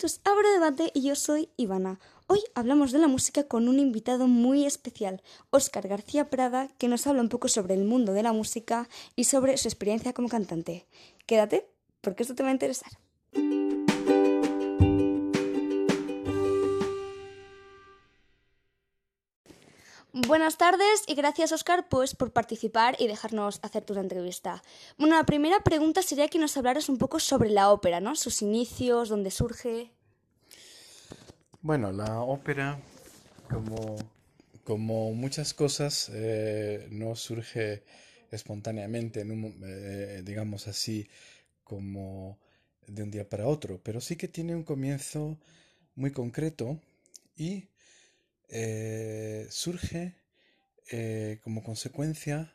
esto es Abro Debate y yo soy Ivana. Hoy hablamos de la música con un invitado muy especial, Óscar García Prada, que nos habla un poco sobre el mundo de la música y sobre su experiencia como cantante. Quédate, porque esto te va a interesar. Buenas tardes y gracias Oscar pues por participar y dejarnos hacer tu entrevista. Bueno, la primera pregunta sería que nos hablaras un poco sobre la ópera, ¿no? Sus inicios, dónde surge. Bueno, la ópera, como, como muchas cosas, eh, no surge espontáneamente, eh, digamos así, como de un día para otro, pero sí que tiene un comienzo muy concreto y eh, surge eh, como consecuencia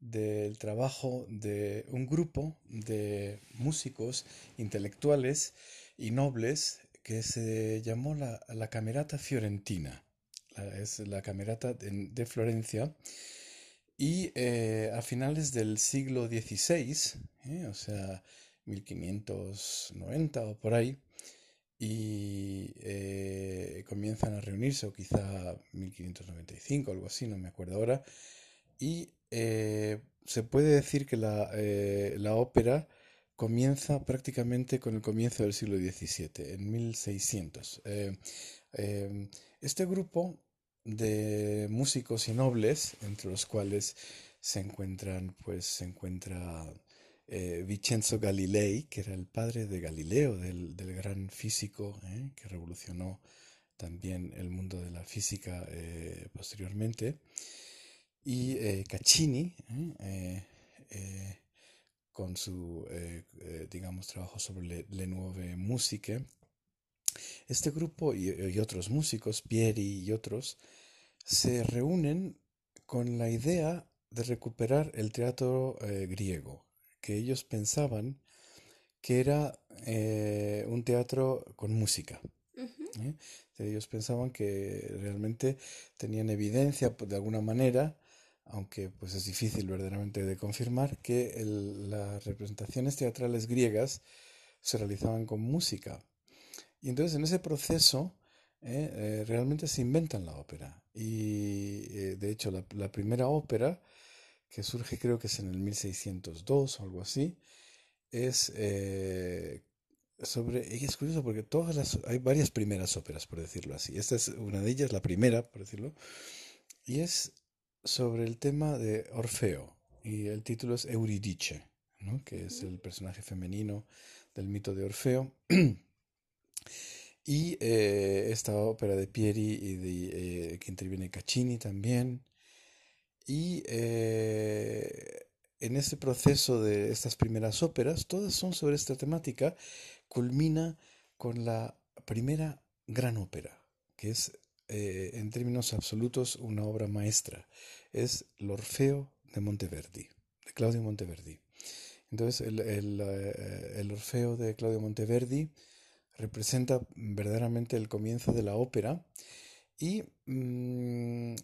del trabajo de un grupo de músicos intelectuales y nobles que se llamó la, Camerata Fiorentina. es la Camerata de, Florencia. Y eh, a finales del siglo XVI, o sea, 1590 o por ahí, y eh, comienzan a reunirse, o quizá 1595, algo así, no me acuerdo ahora, y eh, se puede decir que la, eh, la, ópera comienza prácticamente con el comienzo del siglo XVII, en 1600. este grupo de músicos y nobles, entre los cuales se encuentran, pues se encuentra eh, Vincenzo Galilei, que era el padre de Galileo, del, gran físico eh, que revolucionó también el mundo de la física eh, posteriormente, y Caccini, con su, digamos, trabajo sobre le, nuove musiche. Este grupo y otros músicos, Pieri y otros, se reúnen con la idea de recuperar el teatro griego, que ellos pensaban que era eh, un teatro con música. ¿eh? Ellos pensaban que realmente tenían evidencia de alguna manera, aunque pues es difícil verdaderamente de confirmar, que las representaciones teatrales griegas se realizaban con música. Y entonces en ese proceso ¿eh? realmente se inventan la ópera. Y de hecho la primera ópera que surge creo que es en el 1602 o algo así, es eh, sobre, es curioso porque todas las, hay varias primeras óperas, por decirlo así. Esta es una de ellas, la primera, por decirlo, y es sobre el tema de Orfeo, y el título es Euridice, ¿no? que es el personaje femenino del mito de Orfeo. y eh, esta ópera de Pieri y de, eh, que interviene Caccini también, y eh, en este proceso de estas primeras óperas, todas son sobre esta temática, culmina con la primera gran ópera, que es eh, en términos absolutos una obra maestra. Es el Orfeo de Monteverdi, de Claudio Monteverdi. Entonces, el, el, eh, Orfeo de Claudio Monteverdi representa verdaderamente el comienzo de la ópera y mm,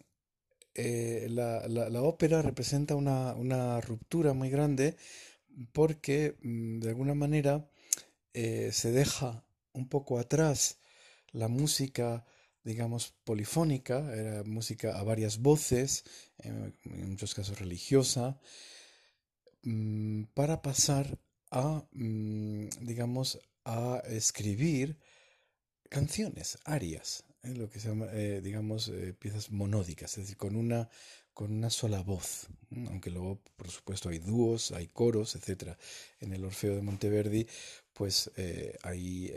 eh, la, la, ópera representa una, una, ruptura muy grande porque mm, de alguna manera eh, se deja un poco atrás la música, digamos, polifónica, era música a varias voces, en muchos casos religiosa, mm, para pasar a, mm, digamos, a escribir canciones, arias, lo que se llama, eh, digamos, eh, piezas monódicas, es decir, con una, con una sola voz, aunque luego, por supuesto, hay dúos, hay coros, etc. En el Orfeo de Monteverdi, pues eh, hay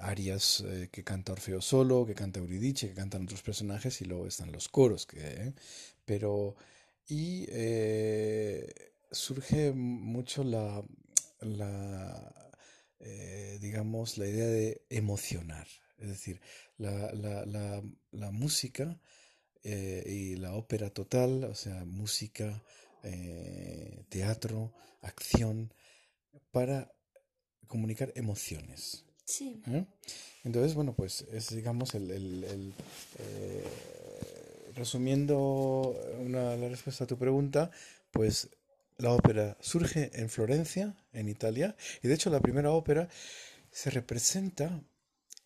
arias que canta Orfeo solo, que canta Euridice, que cantan otros personajes, y luego están los coros, que, pero, y surge mucho la, la digamos, la idea de emocionar. Es decir, la, la, la, la música eh, y la ópera total, o sea, música, eh, teatro, acción, para comunicar emociones. Sí. ¿Eh? Entonces, bueno, pues es, digamos, el, el, resumiendo una, la respuesta a tu pregunta, pues la ópera surge en Florencia, en Italia, y de hecho la primera ópera se representa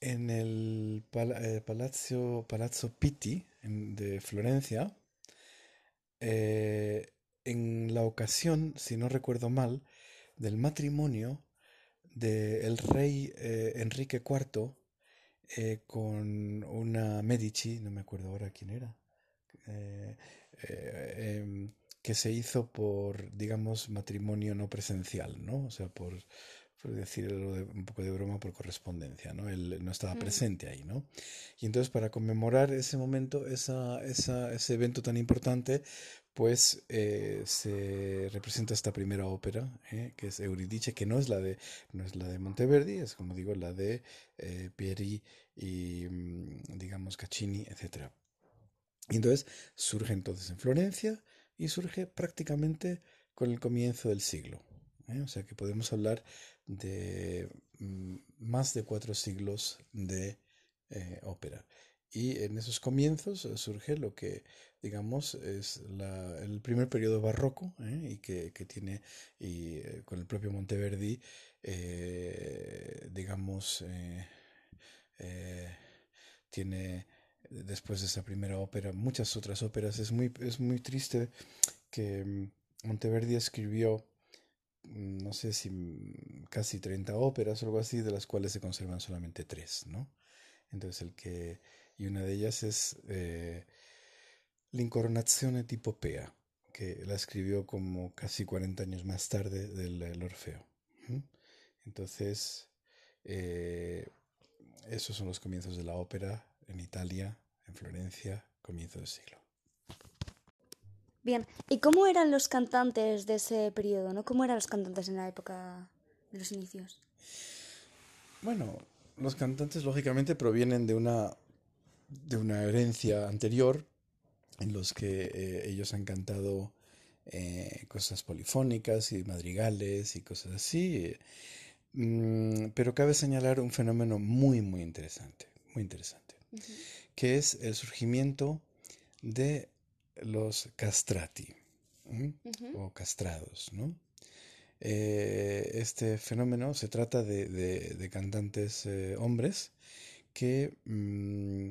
en el Palazzo, Palazzo Pitti de Florencia, en la ocasión, si no recuerdo mal, del matrimonio del rey Enrique IV con una Medici, no me acuerdo ahora quién era, em, que se hizo por, digamos, matrimonio no presencial, ¿no? O sea, por, por decirlo de, un poco de broma, por correspondencia, ¿no? Él no estaba presente ahí, ¿no? Y entonces para conmemorar ese momento, esa, esa, ese evento tan importante, pues eh, se representa esta primera ópera, ¿eh? que es Euridice, que no es la de, no es la de Monteverdi, es como digo, la de eh, Pieri y, mm, digamos, Caccini, etc. Y entonces surge entonces en Florencia, y surge prácticamente con el comienzo del siglo. ¿eh? O sea que podemos hablar de mm, más de cuatro siglos de eh, ópera. Y en esos comienzos eh, surge lo que, digamos, es el primer periodo barroco y que, tiene, y con el propio Monteverdi, digamos, tiene después de esa primera ópera, muchas otras óperas. Es muy, es muy triste que mm, Monteverdi escribió, no sé si mm, casi 30 óperas o algo así, de las cuales se conservan solamente tres, ¿no? Entonces el que, y una de ellas es eh, L'Incornazione di Popea, que la escribió como casi 40 años más tarde del Orfeo. Entonces, eh, esos son los comienzos de la ópera en Italia, en Florencia, comienzo del siglo. Bien, ¿y cómo eran los cantantes de ese periodo? ¿no? ¿Cómo eran los cantantes en la época de los inicios? Bueno, los cantantes lógicamente provienen de una, de una herencia anterior en los que eh, ellos han cantado eh, cosas polifónicas y madrigales y cosas así. Mm, pero cabe señalar un fenómeno muy, muy interesante, muy interesante que es el surgimiento de los castrati o castrados. ¿no? Eh, este fenómeno se trata de, cantantes eh, hombres que mm,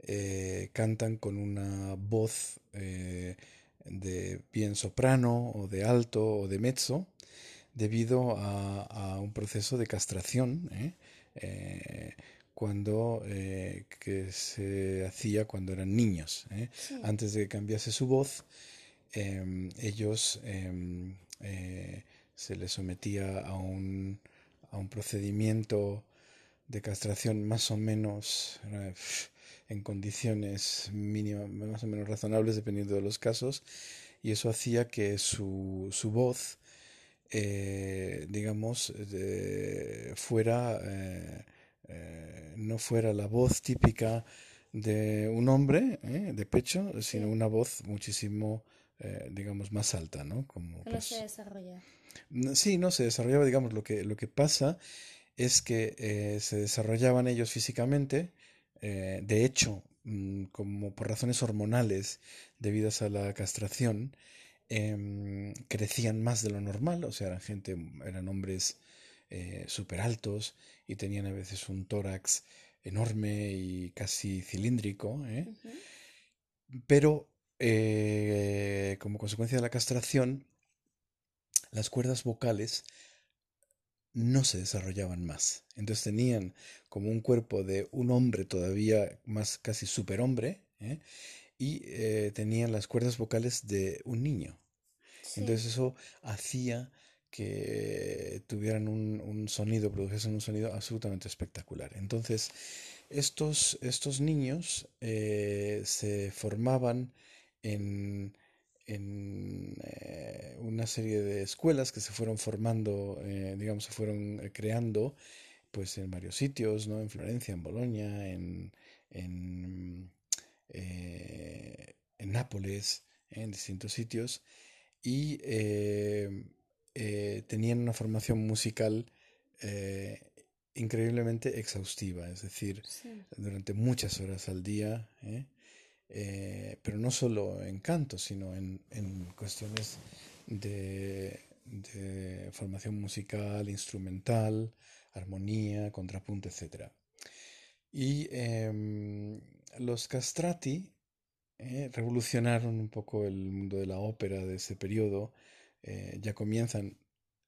eh, cantan con una voz de bien soprano o de alto o de mezzo debido a, un proceso de castración cuando eh, que se hacía cuando eran niños. ¿eh? Antes de que cambiase su voz, em, ellos em, eh, se les sometía a un, a un procedimiento de castración más o menos en condiciones mínimas, más o menos razonables dependiendo de los casos, y eso hacía que su, su voz, digamos, fuera eh, no fuera la voz típica de un hombre eh, de pecho, sino una voz muchísimo, eh, digamos, más alta, ¿no? Como, no pues se desarrolla. Sí, no se desarrollaba, digamos, lo que, lo que pasa es que se desarrollaban ellos físicamente, de hecho, mm, como por razones hormonales debidas a la castración, em, crecían más de lo normal, o sea, eran gente, eran hombres eh, súper altos y tenían a veces un tórax enorme y casi cilíndrico. ¿eh? Pero eh, como consecuencia de la castración, las cuerdas vocales no se desarrollaban más. Entonces tenían como un cuerpo de un hombre todavía más casi superhombre ¿eh? y tenían las cuerdas vocales de un niño. Entonces eso hacía que tuvieran un, sonido, produjesen un sonido absolutamente espectacular. Entonces, estos, estos niños eh, se formaban en, en eh, una serie de escuelas que se fueron formando, eh, digamos, se fueron creando pues en varios sitios, ¿no? En Florencia, en Bolonia, en, en, en Nápoles, en distintos sitios. Y eh, tenían una formación musical eh, increíblemente exhaustiva, es decir, durante muchas horas al día, ¿eh? pero no solo en canto, sino en, cuestiones de, de formación musical, instrumental, armonía, contrapunto, etc. Y em, los castrati revolucionaron un poco el mundo de la ópera de ese periodo. Eh, ya comienzan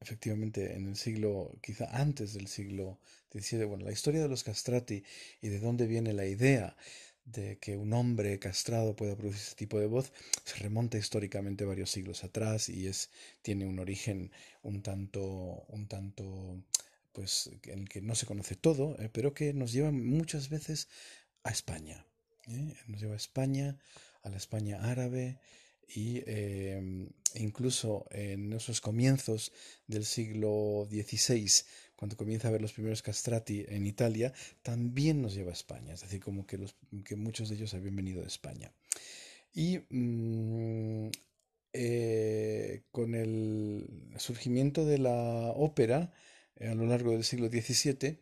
efectivamente en el siglo, quizá antes del siglo XVII. Bueno, la historia de los castrati y de dónde viene la idea de que un hombre castrado pueda producir ese tipo de voz se remonta históricamente varios siglos atrás y es tiene un origen un tanto un tanto pues en el que no se conoce todo eh, pero que nos lleva muchas veces a España ¿eh? nos lleva a España a la España árabe y em, incluso en esos comienzos del siglo XVI cuando comienza a ver los primeros castrati en Italia, también nos lleva a España, es decir, como que, los, que muchos de ellos habían venido de España. Y mm, eh, con el surgimiento de la ópera eh, a lo largo del siglo XVII,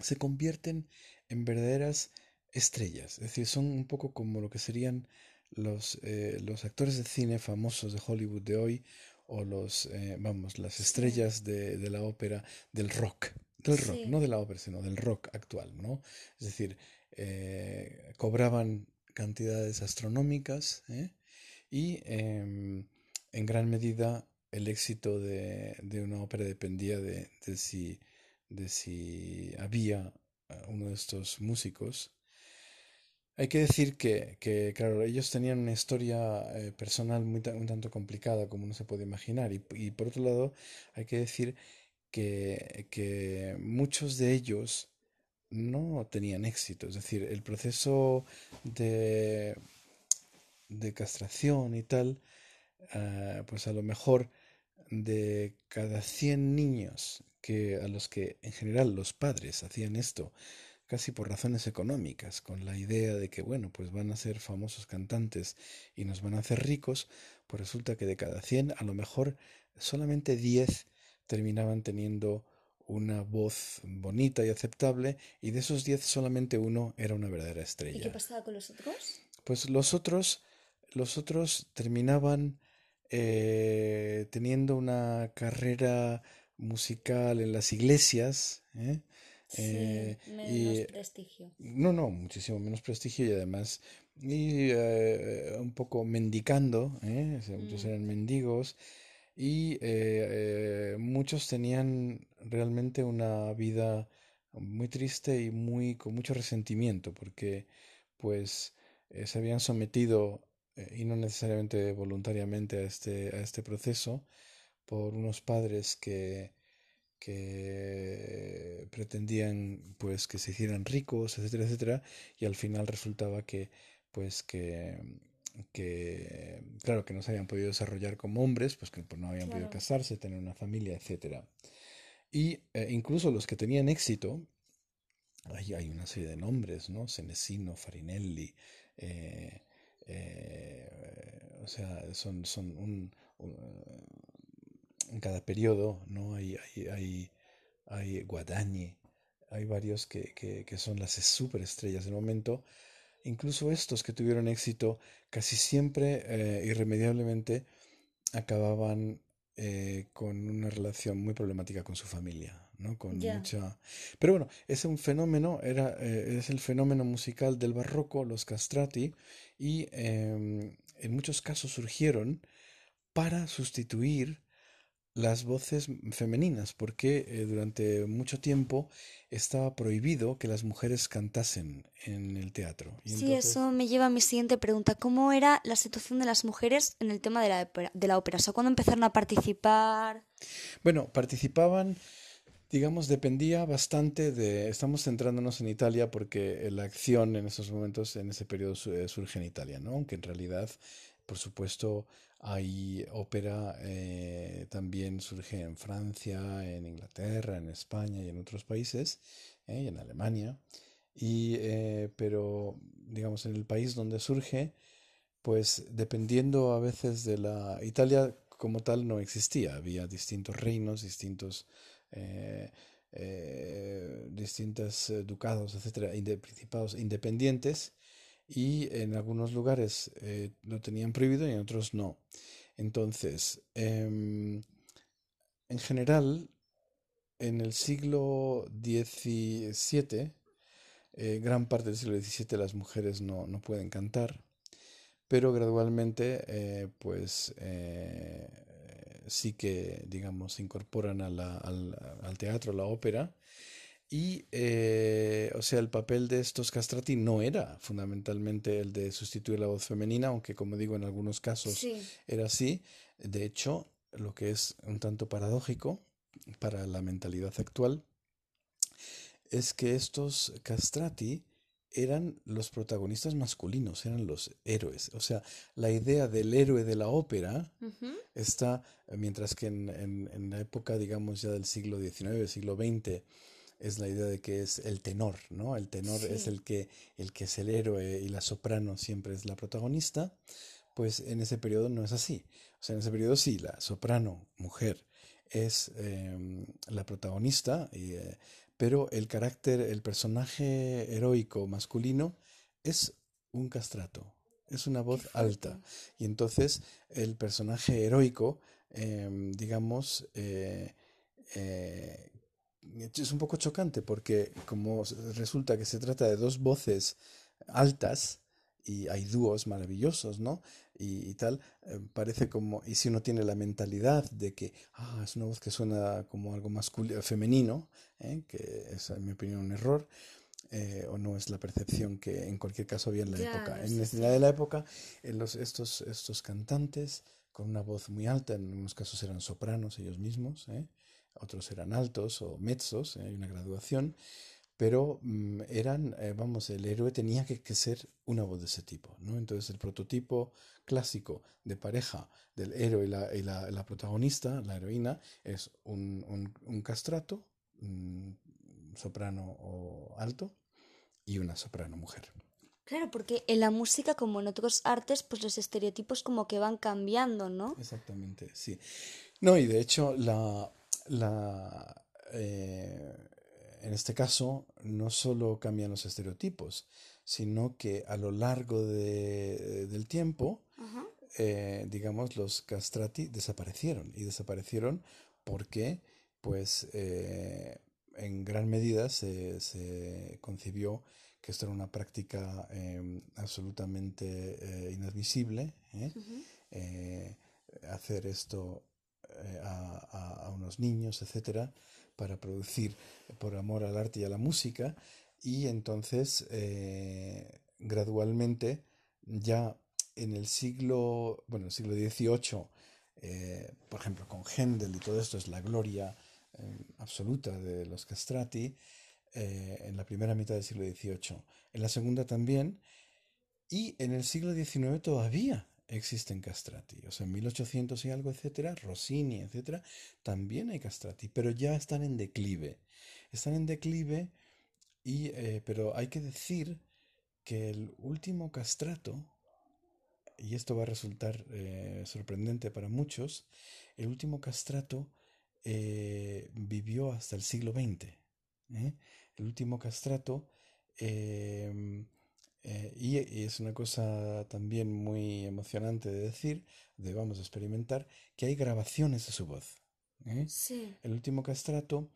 se convierten en verdaderas estrellas, es decir, son un poco como lo que serían los, eh, los actores de cine famosos de Hollywood de hoy o los, eh, vamos, las estrellas de, de, la ópera, del rock, del rock, no de la ópera, sino del rock actual, ¿no? Es decir, eh, cobraban cantidades astronómicas ¿eh? y em, en gran medida el éxito de, de una ópera dependía de, de, si, de si había uno de estos músicos hay que decir que, que, claro, ellos tenían una historia eh, personal muy, un tanto complicada, como uno se puede imaginar. Y, y por otro lado, hay que decir que, que, muchos de ellos no tenían éxito. Es decir, el proceso de, de castración y tal, uh, pues a lo mejor de cada 100 niños que a los que en general los padres hacían esto, casi por razones económicas, con la idea de que, bueno, pues van a ser famosos cantantes y nos van a hacer ricos, pues resulta que de cada 100 a lo mejor solamente 10 terminaban teniendo una voz bonita y aceptable y de esos 10 solamente uno era una verdadera estrella. ¿Y qué pasaba con los otros? Pues los otros, los otros terminaban eh, teniendo una carrera musical en las iglesias, ¿eh? Eh, menos prestigio. No, no, muchísimo menos prestigio y además y eh, un poco mendicando, ¿eh? muchos mm. eran mendigos y muchos tenían realmente una vida muy triste y muy con mucho resentimiento porque pues se habían sometido y no necesariamente voluntariamente a este a este proceso por unos padres que que pretendían pues que se hicieran ricos, etcétera, etcétera, y al final resultaba que pues que que claro que no se habían podido desarrollar como hombres, pues que pues, no habían podido casarse, tener una familia, etcétera. Y eh, incluso los que tenían éxito, hay, hay una serie de nombres, ¿no? Senesino, Farinelli, eh, eh, o sea, son, son un en cada periodo, ¿no? Hay, hay, hay, hay Guadañi, hay varios que, que, que son las superestrellas del momento. Incluso estos que tuvieron éxito casi siempre, eh, irremediablemente, acababan eh, con una relación muy problemática con su familia, ¿no? Con mucha... Pero bueno, es un fenómeno, era, eh, es el fenómeno musical del barroco, los castrati, y em, en muchos casos surgieron para sustituir las voces femeninas, porque eh, durante mucho tiempo estaba prohibido que las mujeres cantasen en el teatro. sí, eso me lleva a mi siguiente pregunta. ¿Cómo era la situación de las mujeres en el tema de la, ópera, de la ópera? ¿cuándo empezaron a participar? Bueno, participaban, digamos, dependía bastante de... Estamos centrándonos en Italia porque la acción en esos momentos, en ese periodo, eh, surge en Italia, ¿no? Aunque en realidad, por supuesto, hay ópera, eh, también surge en Francia, en Inglaterra, en España y en otros países, eh, y en Alemania. Y, eh, pero, digamos, en el país donde surge, pues dependiendo a veces de la... Italia como tal no existía, había distintos reinos, distintos... distintos ducados, etcétera, principados independientes y en algunos lugares eh, lo tenían prohibido y en otros no. Entonces, em, en general, en el siglo XVII, eh, gran parte del siglo XVII las mujeres no, no pueden cantar, pero gradualmente eh, pues sí que digamos se incorporan al, al, teatro, a la ópera y o sea el papel de estos castrati no era fundamentalmente el de sustituir la voz femenina, aunque como digo en algunos casos era así, de hecho lo que es un tanto paradójico para la mentalidad actual es que estos castrati eran los protagonistas masculinos, eran los héroes. O sea, la idea del héroe de la ópera está, mientras que en, la época, digamos, ya del siglo XIX, siglo XX, es la idea de que es el tenor, ¿no? El tenor es el que, el que es el héroe y la soprano siempre es la protagonista. Pues en ese periodo no es así. O sea, en ese periodo sí, la soprano, mujer, es em, la protagonista, eh, pero el carácter, el personaje heroico masculino es un castrato, es una voz alta. Y entonces el personaje heroico, em, digamos, eh, eh, es un poco chocante porque como resulta que se trata de dos voces altas, y hay dúos maravillosos, ¿no? Y, tal, eh, parece como, y si uno tiene la mentalidad de que, ah, es una voz que suena como algo masculino, femenino, ¿eh? que es en mi opinión un error, eh, o no es la percepción que en cualquier caso había en la época. En la de la época, en los, estos, estos cantantes con una voz muy alta, en unos casos eran sopranos ellos mismos, otros eran altos o mezzos, hay una graduación, pero mm, eran, eh, vamos, el héroe tenía que, ser una voz de ese tipo, ¿no? Entonces el prototipo clásico de pareja del héroe y la, y la, protagonista, la heroína, es un, un, castrato, un soprano o alto y una soprano mujer. Claro, porque en la música, como en otros artes, pues los estereotipos como que van cambiando, ¿no? Exactamente, sí. No, y de hecho la, la eh, en este caso, no solo cambian los estereotipos, sino que a lo largo del tiempo, eh, digamos, los castrati desaparecieron. Y desaparecieron porque, pues, eh, en gran medida se, concibió que esto era una práctica em, absolutamente inadmisible. hacer esto a, a, unos niños, etcétera, para producir por amor al arte y a la música. Y entonces eh, gradualmente ya en el siglo, bueno, el siglo XVIII, eh, por ejemplo, con Händel y todo esto es la gloria eh, absoluta de los castrati, en la primera mitad del siglo XVIII, en la segunda también, y en el siglo XIX todavía existen castrati. O sea, en 1800 y algo, etcétera, Rossini, etcétera, también hay castrati, pero ya están en declive. Están en declive, y, eh, pero hay que decir que el último castrato, y esto va a resultar eh, sorprendente para muchos, el último castrato eh, vivió hasta el siglo XX. El último castrato y, es una cosa también muy emocionante de decir, de vamos a experimentar, que hay grabaciones de su voz. ¿eh? El último castrato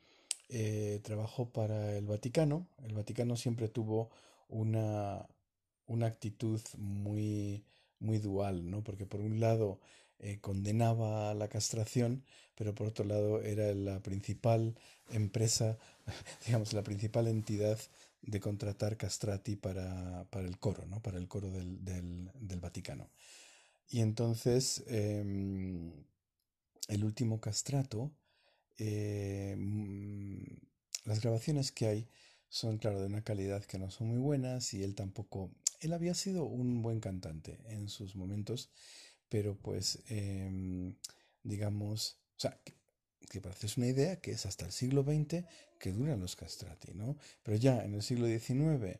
eh, trabajó para el Vaticano. El Vaticano siempre tuvo una, una actitud muy, muy dual, ¿no? porque por un lado condenaba la castración, pero por otro lado era la principal empresa, digamos, la principal entidad de contratar castrati para, el coro, ¿no? para el coro del, del, Vaticano. Y entonces em, el último castrato, em, las grabaciones que hay son, claro, de una calidad que no son muy buenas y él tampoco, él había sido un buen cantante en sus momentos, pero pues, em, digamos, que para hacerse una idea, que es hasta el siglo XX que duran los castrati, ¿no? Pero ya en el siglo XIX,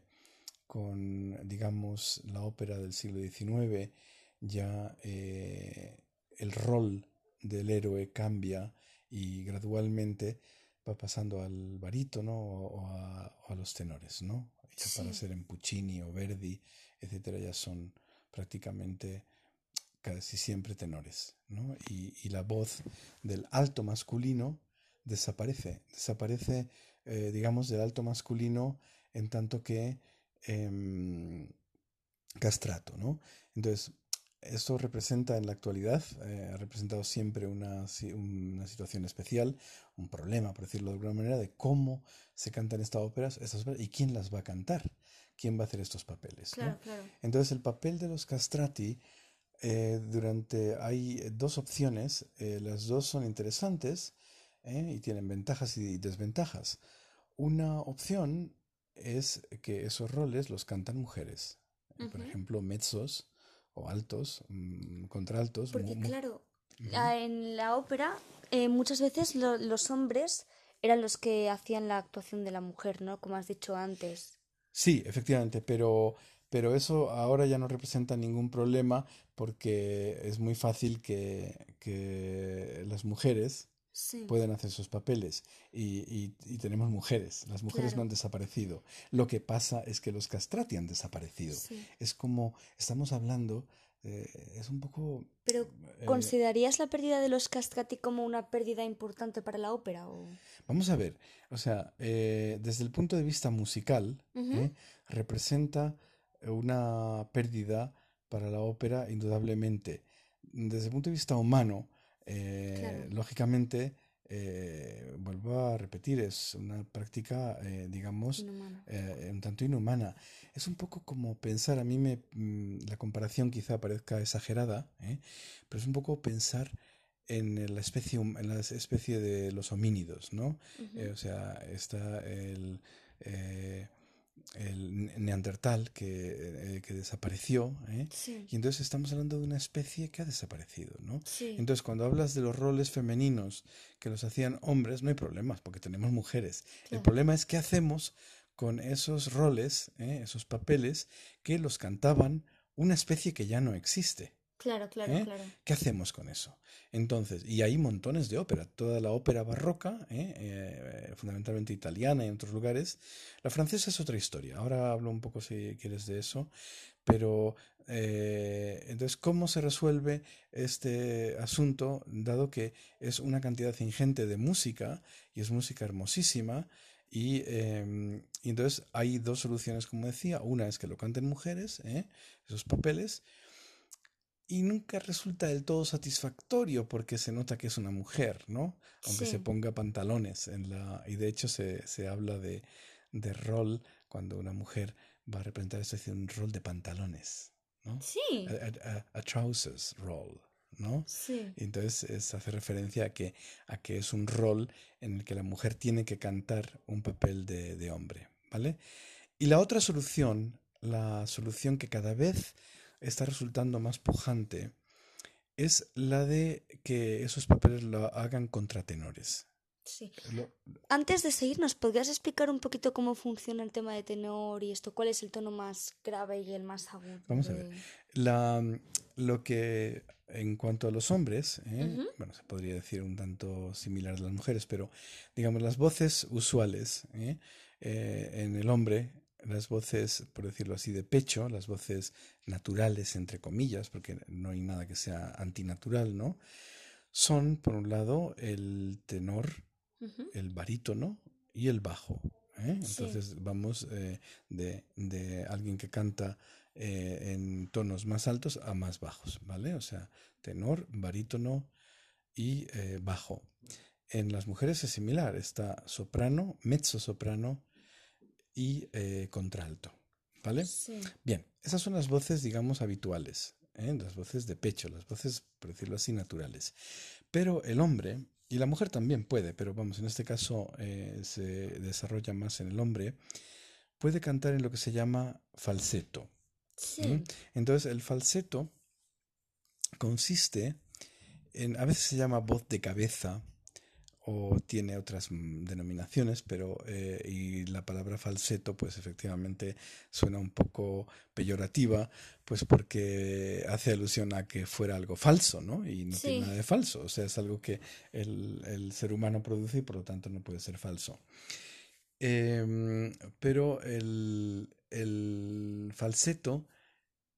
con, digamos, la ópera del siglo XIX, ya eh, el rol del héroe cambia y gradualmente va pasando al barítono o, a, los tenores, ¿no? Ya para ser en Puccini o Verdi, etcétera, ya son prácticamente casi siempre tenores, ¿no? Y, y la voz del alto masculino desaparece, desaparece, eh, digamos, del alto masculino en tanto que em, castrato, ¿no? Entonces, esto representa en la actualidad, eh, ha representado siempre una, una, situación especial, un problema, por decirlo de alguna manera, de cómo se cantan estas óperas, estas óperas y quién las va a cantar, quién va a hacer estos papeles. Claro, claro. Entonces, el papel de los castrati, eh, durante, hay dos opciones, eh, las dos son interesantes y tienen ventajas y desventajas. Una opción es que esos roles los cantan mujeres. Por ejemplo, mezzos o altos, mm, contraltos. Porque claro, en la ópera eh, muchas veces los hombres eran los que hacían la actuación de la mujer, ¿no? Como has dicho antes. Sí, efectivamente, pero, pero eso ahora ya no representa ningún problema porque es muy fácil que, que las mujeres pueden hacer sus papeles y, y, tenemos mujeres, las mujeres no han desaparecido. Lo que pasa es que los castrati han desaparecido. Es como, estamos hablando, eh, es un poco... Pero, eh, ¿considerarías la pérdida de los castrati como una pérdida importante para la ópera? O... Vamos a ver, o sea, eh, desde el punto de vista musical, representa una pérdida para la ópera indudablemente. Desde el punto de vista humano, eh, lógicamente, eh, vuelvo a repetir, es una práctica, eh, digamos, un tanto inhumana. Es un poco como pensar, a mí me, mm, la comparación quizá parezca exagerada, pero es un poco pensar en la especie, en la especie de los homínidos, ¿no? o sea, está el el neandertal que, eh, que desapareció, ¿eh? y entonces estamos hablando de una especie que ha desaparecido, ¿no? Entonces cuando hablas de los roles femeninos que los hacían hombres, no hay problemas, porque tenemos mujeres. El problema es qué hacemos con esos roles, ¿eh? esos papeles que los cantaban una especie que ya no existe. Claro, claro, ¿Eh? claro. ¿Qué hacemos con eso? Entonces, y hay montones de ópera, toda la ópera barroca, ¿eh? Eh, fundamentalmente italiana y en otros lugares. La francesa es otra historia. Ahora hablo un poco si quieres de eso, pero entonces, ¿cómo se resuelve este asunto, dado que es una cantidad ingente de música y es música hermosísima? Y, em, y entonces hay dos soluciones, como decía. Una es que lo canten mujeres, esos papeles y nunca resulta del todo satisfactorio porque se nota que es una mujer, ¿no? Aunque se ponga pantalones en la y de hecho se, se habla de, de, rol cuando una mujer va a representar esto es un rol de pantalones, ¿no? Sí. A, trousers role, ¿no? Sí. entonces se hace referencia a que a que es un rol en el que la mujer tiene que cantar un papel de, de hombre, ¿vale? Y la otra solución, la solución que cada vez está resultando más pujante es la de que esos papeles lo hagan contratenores. Sí. Antes de seguir, ¿nos podrías explicar un poquito cómo funciona el tema de tenor y esto? ¿Cuál es el tono más grave y el más agudo? Vamos a ver. La, lo que, en cuanto a los hombres, ¿eh? bueno, se podría decir un tanto similar a las mujeres, pero digamos, las voces usuales ¿eh? Eh, en el hombre las voces, por decirlo así, de pecho, las voces naturales, entre comillas, porque no hay nada que sea antinatural, ¿no? Son, por un lado, el tenor, el barítono y el bajo. ¿eh? Entonces vamos eh, de, de, alguien que canta eh, en tonos más altos a más bajos, ¿vale? O sea, tenor, barítono y bajo. En las mujeres es similar, está soprano, mezzo soprano, y eh, contralto. ¿Vale? Sí. Bien, esas son las voces, digamos, habituales, ¿eh? las voces de pecho, las voces, por decirlo así, naturales. Pero el hombre, y la mujer también puede, pero vamos, en este caso eh, se desarrolla más en el hombre, puede cantar en lo que se llama falseto. Sí. Entonces, el falseto consiste en, a veces se llama voz de cabeza, o tiene otras mm, denominaciones, pero eh, y la palabra falseto, pues efectivamente suena un poco peyorativa, pues porque hace alusión a que fuera algo falso, ¿no? Y no tiene nada de falso, o sea, es algo que el, ser humano produce y por lo tanto no puede ser falso. Em, pero el, el falseto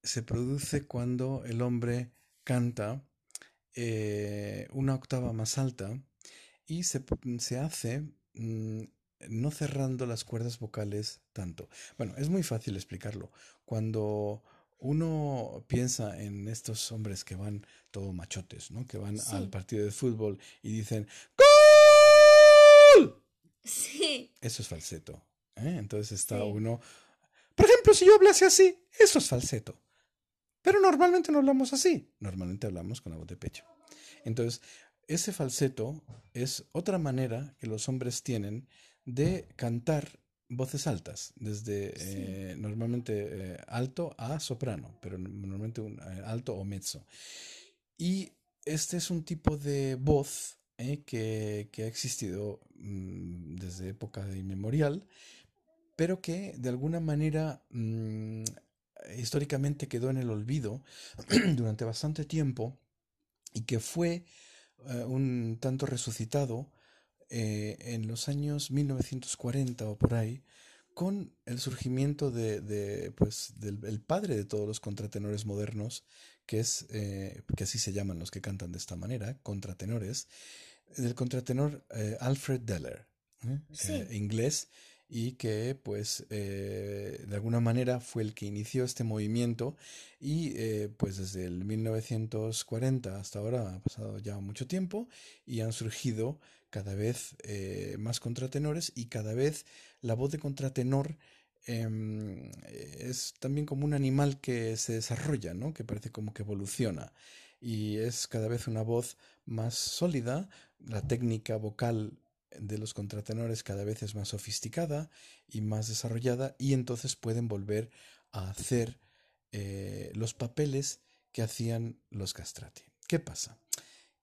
se produce cuando el hombre canta eh, una octava más alta y se, se hace mm, no cerrando las cuerdas vocales tanto. Bueno, es muy fácil explicarlo. Cuando uno piensa en estos hombres que van todo machotes, ¿no? Que van al partido de fútbol y dicen ¡Gol! Sí. Eso es falseto. ¿eh? Entonces está uno. Por ejemplo, si yo hablase así, eso es falseto. Pero normalmente no hablamos así. Normalmente hablamos con la voz de pecho. Entonces, ese falseto es otra manera que los hombres tienen de cantar voces altas, desde eh, normalmente eh, alto a soprano, pero normalmente un, eh, alto o mezzo. Y este es un tipo de voz que, que, ha existido mm, desde época inmemorial, pero que de alguna manera mm, históricamente quedó en el olvido durante bastante tiempo y que fue un tanto resucitado eh, en los años 1940 o por ahí, con el surgimiento de, pues, del padre de todos los contratenores modernos, que es, eh, que así se llaman los que cantan de esta manera, contratenores, del contratenor eh, Alfred Deller, inglés, y que pues de alguna manera fue el que inició este movimiento y pues desde el 1940 hasta ahora ha pasado ya mucho tiempo y han surgido cada vez eh, más contratenores y cada vez la voz de contratenor em, es también como un animal que se desarrolla, ¿no? que parece como que evoluciona y es cada vez una voz más sólida, la técnica vocal de los contratenores cada vez es más sofisticada y más desarrollada y entonces pueden volver a hacer eh, los papeles que hacían los castrati. ¿Qué pasa?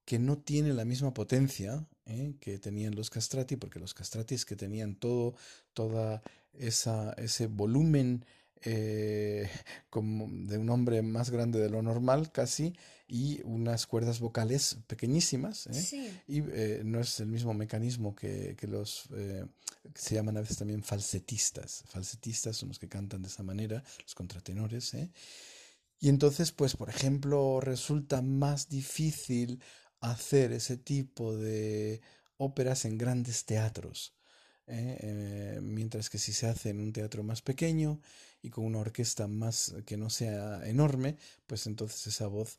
Que no tiene la misma potencia ¿eh? que tenían los castrati, porque los castrati es que tenían todo, toda esa, ese volumen eh, como de un hombre más grande de lo normal casi y unas cuerdas vocales pequeñísimas ¿eh? y no es el mismo mecanismo que, que los que se llaman a veces también falsetistas falsetistas son los que cantan de esa manera los contratenores y entonces pues por ejemplo resulta más difícil hacer ese tipo de óperas en grandes teatros. ¿eh? Eh, mientras que si se hace en un teatro más pequeño y con una orquesta más que no sea enorme, pues entonces esa voz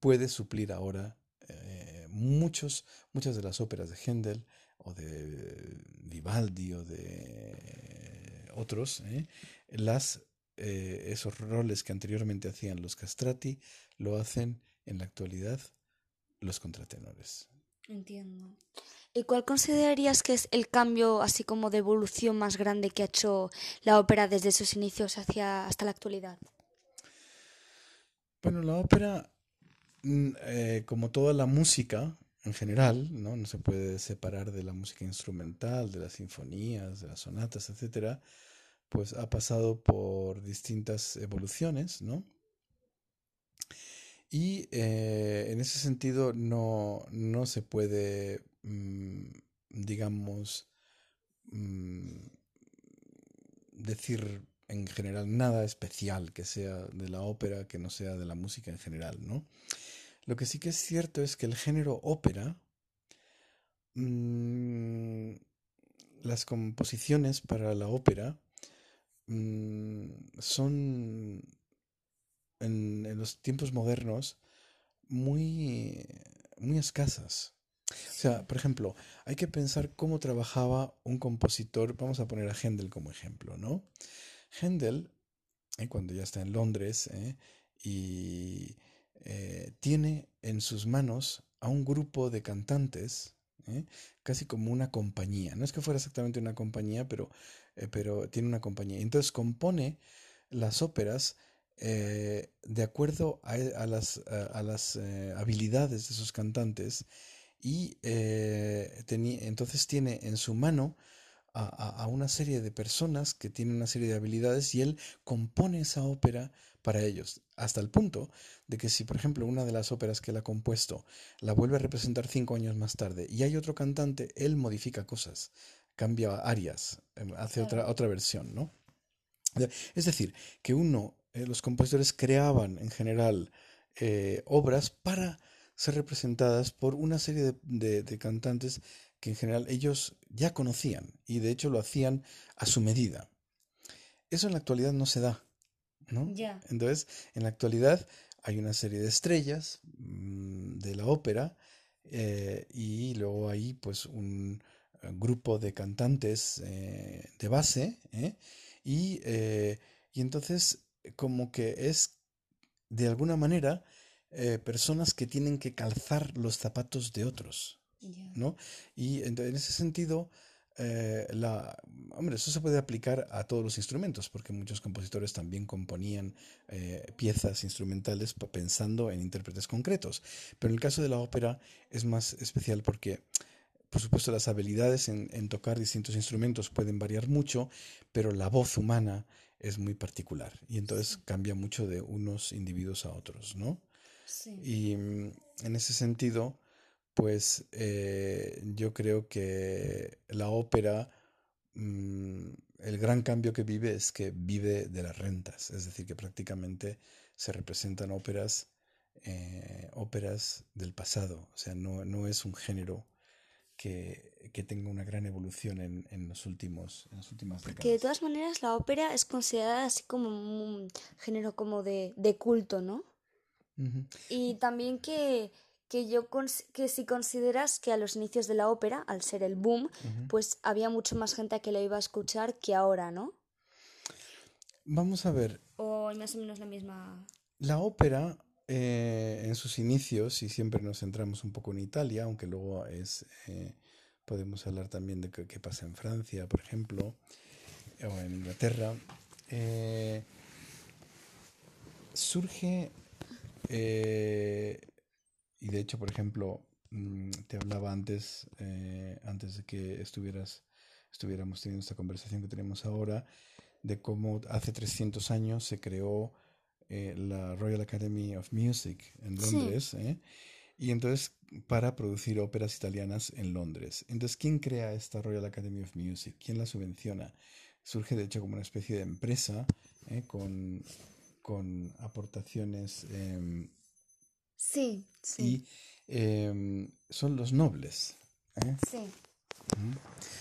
puede suplir ahora eh, muchos, muchas de las óperas de Händel o de Vivaldi o de otros, las, esos roles que anteriormente hacían los castrati lo hacen en la actualidad los contratenores. Entiendo. ¿Y cuál considerarías que es el cambio así como de evolución más grande que ha hecho la ópera desde sus inicios hacia hasta la actualidad? Bueno, la ópera, mm, eh, como toda la música en general, ¿no? no se puede separar de la música instrumental, de las sinfonías, de las sonatas, etcétera, pues ha pasado por distintas evoluciones, ¿no? Y eh, en ese sentido no, no se puede, digamos, mm, decir en general nada especial que sea de la ópera, que no sea de la música en general, ¿no? Lo que sí que es cierto es que el género ópera, mm, las composiciones para la ópera son en, los tiempos modernos muy, muy escasas. O sea, por ejemplo, hay que pensar cómo trabajaba un compositor, vamos a poner a Händel como ejemplo, ¿no? Händel, eh, cuando ya está en Londres, eh, y eh, tiene en sus manos a un grupo de cantantes, casi como una compañía. No es que fuera exactamente una compañía, pero, pero tiene una compañía. Entonces compone las óperas eh, de acuerdo a, las, a, las eh, habilidades de esos cantantes y eh, entonces tiene en su mano a, una serie de personas que tienen una serie de habilidades y él compone esa ópera para ellos, hasta el punto de que si, por ejemplo, una de las óperas que él ha compuesto la vuelve a representar cinco años más tarde y hay otro cantante, él modifica cosas, cambia arias, hace otra, otra versión, ¿no? Es decir, que uno eh, los compositores creaban en general eh, obras para ser representadas por una serie de, cantantes que en general ellos ya conocían y de hecho lo hacían a su medida. Eso en la actualidad no se da. ¿no? Entonces, en la actualidad hay una serie de estrellas mm, de la ópera eh, y luego hay pues un eh, grupo de cantantes eh, de base y, y, entonces como que es de alguna manera personas que tienen que calzar los zapatos de otros. ¿no? Y en ese sentido eh, la, hombre, eso se puede aplicar a todos los instrumentos, porque muchos compositores también componían eh, piezas instrumentales pensando en intérpretes concretos. Pero en el caso de la ópera es más especial porque, por supuesto, las habilidades en, tocar distintos instrumentos pueden variar mucho, pero la voz humana es muy particular y entonces cambia mucho de unos individuos a otros, ¿no? Y mm, en ese sentido, pues eh, yo creo que la ópera, mm, el gran cambio que vive es que vive de las rentas, es decir, que prácticamente se representan óperas, eh, óperas del pasado, o sea, no, es un género que, tenga una gran evolución en, los últimos, en las últimas décadas. Que de todas maneras la ópera es considerada así como un género como de, culto, ¿no? Y también que que yo que si consideras que a los inicios de la ópera, al ser el boom, pues había mucho más gente que la iba a escuchar que ahora, ¿no? Vamos a ver. O más o menos la misma. La ópera, eh, en sus inicios, y siempre nos centramos un poco en Italia, aunque luego es eh, podemos hablar también de qué pasa en Francia, por ejemplo, o en Inglaterra. Eh, surge y de hecho, por ejemplo, mm, te hablaba antes, eh, antes de que estuvieras, estuviéramos teniendo esta conversación que tenemos ahora, de cómo hace 300 años se creó eh, la Royal Academy of Music en Londres. ¿eh? Y entonces, para producir óperas italianas en Londres. Entonces, ¿quién crea esta Royal Academy of Music? ¿Quién la subvenciona? Surge, de hecho, como una especie de empresa con, con aportaciones em, Sí, sí. Y em, son los nobles. ¿eh? Sí.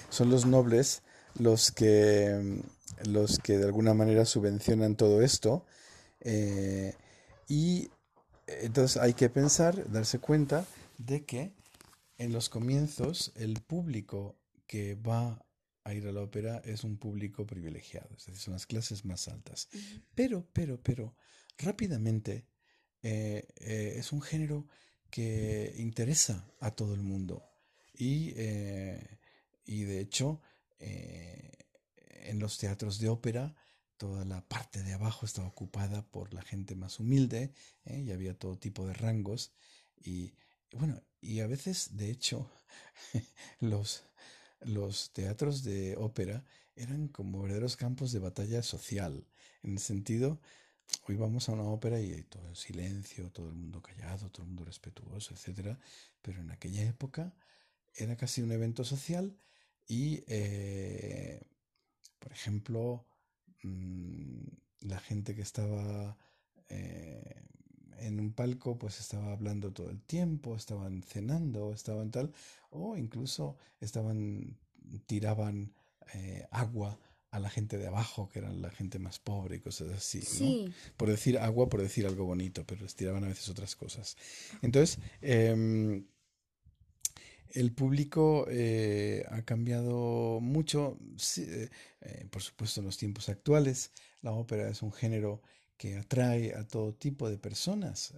Son los nobles los que, em, los que de alguna manera subvencionan todo esto. Eh, y entonces hay que pensar, darse cuenta de que en los comienzos el público que va a ir a la ópera es un público privilegiado, es decir, son las clases más altas. Pero, pero, pero, rápidamente eh, eh, es un género que interesa a todo el mundo. Y, eh, y de hecho, en los teatros de ópera, toda la parte de abajo estaba ocupada por la gente más humilde y había todo tipo de rangos. Y bueno, y a veces, de hecho, los, los teatros de ópera eran como verdaderos campos de batalla social, en el sentido Hoy vamos a una ópera y hay todo en silencio, todo el mundo callado, todo el mundo respetuoso, etc. Pero en aquella época era casi un evento social y, eh, por ejemplo, mm, la gente que estaba eh, en un palco pues estaba hablando todo el tiempo, estaban cenando, estaban tal, o incluso estaban, tiraban eh, agua a la gente de abajo, que eran la gente más pobre y cosas así. ¿no? Por decir agua, por decir algo bonito, pero les tiraban a veces otras cosas. Entonces, em, el público eh, ha cambiado mucho, eh, por supuesto, en los tiempos actuales. La ópera es un género que atrae a todo tipo de personas,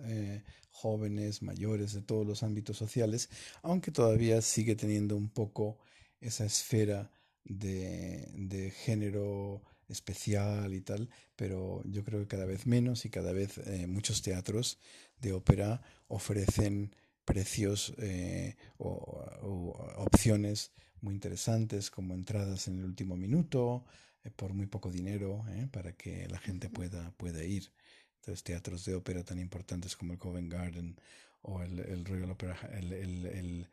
jóvenes, mayores, de todos los ámbitos sociales, aunque todavía sigue teniendo un poco esa esfera de, género especial y tal, pero yo creo que cada vez menos y cada vez eh, muchos teatros de ópera ofrecen precios eh, o, opciones muy interesantes como entradas en el último minuto eh, por muy poco dinero para que la gente pueda, pueda ir. Entonces teatros de ópera tan importantes como el Covent Garden o el, Royal Opera, el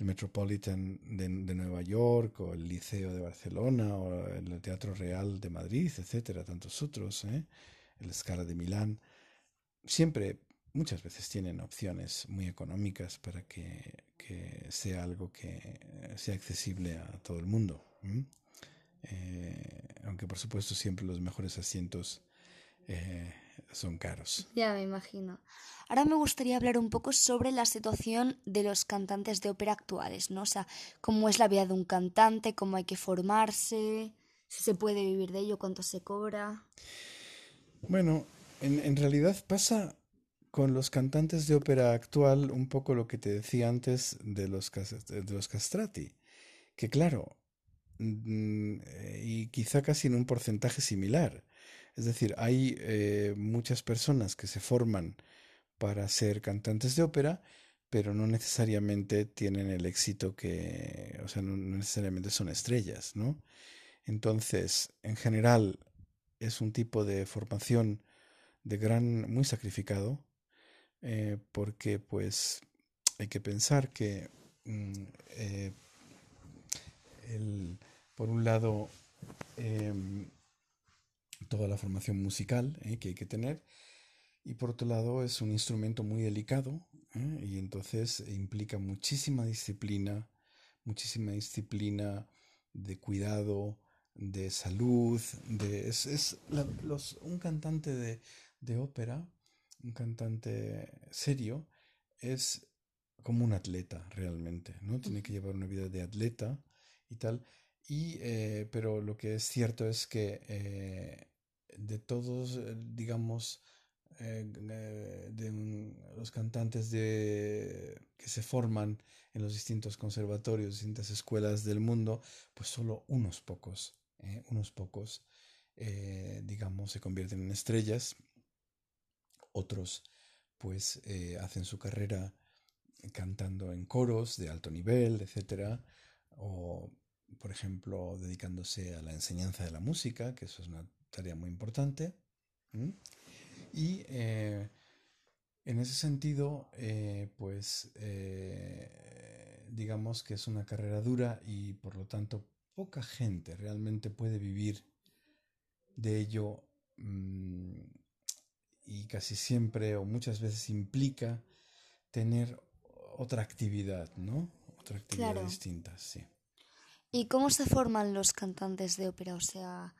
el Metropolitan de, Nueva York o el Liceo de Barcelona o el Teatro Real de Madrid, etcétera, tantos otros, ¿eh? el Scala de Milán. siempre, muchas veces tienen opciones muy económicas para que, que sea algo que sea accesible a todo el mundo. Eh, aunque por supuesto siempre los mejores asientos eh, son caros. Ya me imagino. Ahora me gustaría hablar un poco sobre la situación de los cantantes de ópera actuales, ¿no? O sea, cómo es la vida de un cantante, cómo hay que formarse, si se puede vivir de ello, cuánto se cobra. Bueno, en, en realidad pasa con los cantantes de ópera actual un poco lo que te decía antes de los, de los castrati, que claro, y quizá casi en un porcentaje similar. Es decir, hay eh, muchas personas que se forman para ser cantantes de ópera, pero no necesariamente tienen el éxito que, o sea, no necesariamente son estrellas, ¿no? Entonces, en general, es un tipo de formación de gran, muy sacrificado, eh, porque pues hay que pensar que mm, eh, por un lado em, toda la formación musical eh, que hay que tener y por otro lado es un instrumento muy delicado y entonces implica muchísima disciplina, muchísima disciplina de cuidado, de salud, de es, los, un cantante de, de ópera un cantante serio es como un atleta realmente, ¿no? Tiene que llevar una vida de atleta y tal. Y, eh, pero lo que es cierto es que eh, de todos, eh, digamos, de los cantantes de, que se forman en los distintos conservatorios, distintas escuelas del mundo, pues solo unos pocos, unos pocos, digamos, se convierten en estrellas. Otros pues hacen su carrera cantando en coros de alto nivel, etcétera, o por ejemplo dedicándose a la enseñanza de la música, que eso es una tarea muy importante. Y eh, en ese sentido, eh, pues digamos que es una carrera dura y por lo tanto poca gente realmente puede vivir de ello mm, y casi siempre o muchas veces implica tener otra actividad, ¿no? Otra actividad distinta, sí. ¿Y cómo se forman los cantantes de ópera? O sea,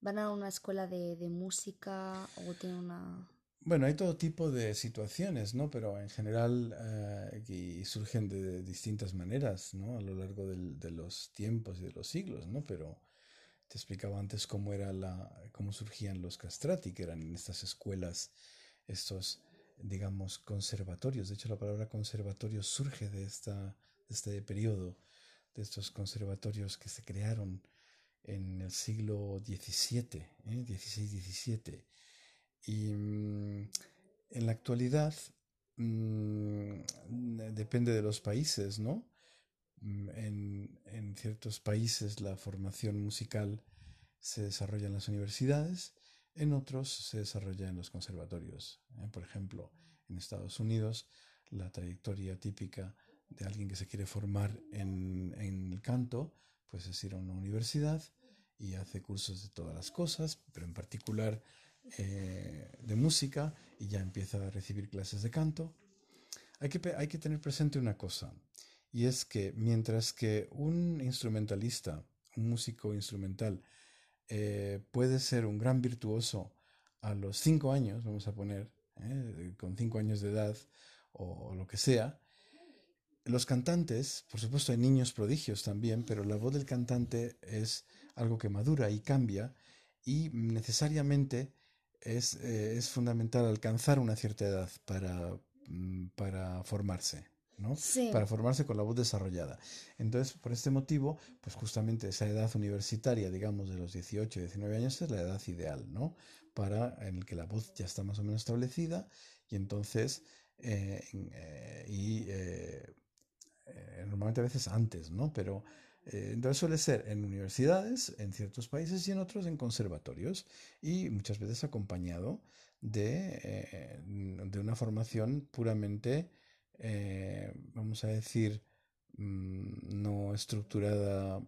¿van a una escuela de, música o tienen una...? Bueno, hay todo tipo de situaciones, ¿no? Pero en general eh, surgen de, distintas maneras, ¿no? A lo largo de los tiempos y de los siglos, ¿no? Pero te explicaba antes cómo era la, cómo surgían los castrati, que eran en estas escuelas, estos, digamos, conservatorios. De hecho, la palabra conservatorio surge de esta, de este periodo, de estos conservatorios que se crearon en el siglo XVII, ¿eh? XVI-XVII. Y mm, en la actualidad mm, depende de los países, ¿no? Mm, en, en, ciertos países la formación musical se desarrolla en las universidades, en otros se desarrolla en los conservatorios. ¿eh? Por ejemplo, en Estados Unidos, la trayectoria típica de alguien que se quiere formar en, en el canto, pues es ir a una universidad y hace cursos de todas las cosas, pero en particular eh, de música, y ya empieza a recibir clases de canto. Hay que, hay que tener presente una cosa, y es que mientras que un instrumentalista, un músico instrumental, eh, puede ser un gran virtuoso a los cinco años, vamos a poner, eh, con cinco años de edad o, lo que sea, los cantantes, por supuesto hay niños prodigios también, pero la voz del cantante es algo que madura y cambia y necesariamente es, eh, es fundamental alcanzar una cierta edad para, mm, para formarse. Para formarse con la voz desarrollada. Entonces, por este motivo, pues justamente esa edad universitaria, digamos, de los 18, 19 años, es la edad ideal, ¿no? Para en el que la voz ya está más o menos establecida y entonces, eh, eh, y eh, normalmente a veces antes, ¿no? Pero entonces suele ser en universidades, en ciertos países y en otros en conservatorios y muchas veces acompañado de, de una formación puramente eh, vamos a decir, mm, no estructurada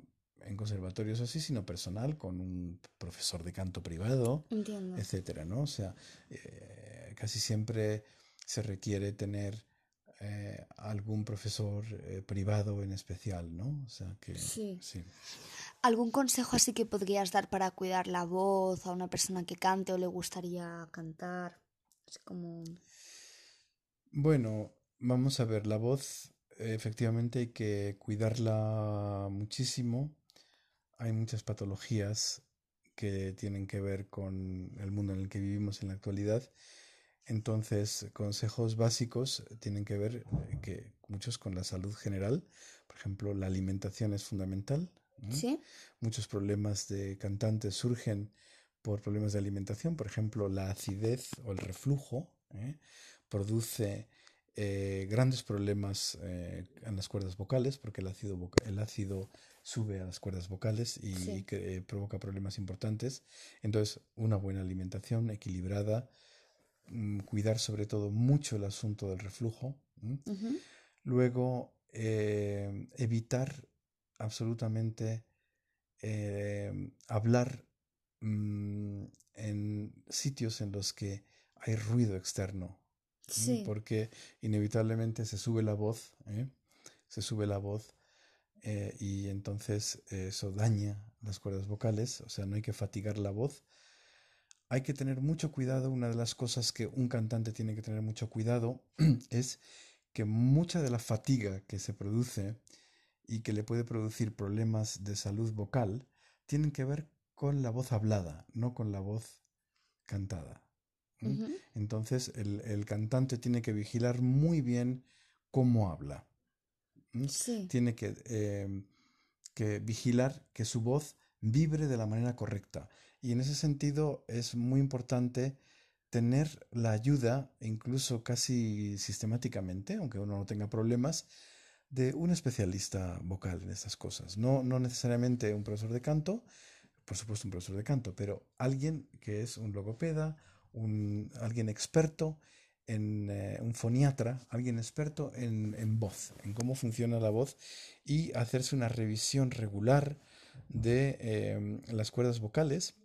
en conservatorios así, sino personal, con un profesor de canto privado, etcétera, ¿no? O sea, eh, casi siempre se requiere tener eh, algún profesor eh, privado en especial, ¿no? O sea que Sí. sí. ¿Algún consejo así que podrías dar para cuidar la voz a una persona que cante o le gustaría cantar? Es como... Bueno, vamos a ver, la voz efectivamente hay que cuidarla muchísimo. Hay muchas patologías que tienen que ver con el mundo en el que vivimos en la actualidad. Entonces, consejos básicos tienen que ver eh, que muchos con la salud general. Por ejemplo, la alimentación es fundamental. ¿no? ¿Sí? Muchos problemas de cantantes surgen por problemas de alimentación. Por ejemplo, la acidez o el reflujo ¿eh? produce eh, grandes problemas eh, en las cuerdas vocales porque el ácido, voca- el ácido sube a las cuerdas vocales y, Sí. que, provoca problemas importantes. Entonces, una buena alimentación equilibrada, cuidar sobre todo mucho el asunto del reflujo. Luego, eh, evitar absolutamente eh, hablar mm, en sitios en los que hay ruido externo. Sí. porque inevitablemente se sube la voz, ¿eh? se sube la voz y entonces eso daña las cuerdas vocales, o sea, no hay que fatigar la voz. Hay que tener mucho cuidado, una de las cosas que un cantante tiene que tener mucho cuidado es que mucha de la fatiga que se produce y que le puede producir problemas de salud vocal tienen que ver con la voz hablada, no con la voz cantada. Entonces el, el cantante tiene que vigilar muy bien cómo habla. Tiene que, eh, que vigilar que su voz vibre de la manera correcta. Y en ese sentido es muy importante tener la ayuda, incluso casi sistemáticamente, aunque uno no tenga problemas, de un especialista vocal en estas cosas. No, no necesariamente un profesor de canto, por supuesto un profesor de canto, pero alguien que es un logopeda, un, alguien experto en eh, un foniatra, alguien experto en, en voz, en cómo funciona la voz y hacerse una revisión regular de eh, las cuerdas vocales.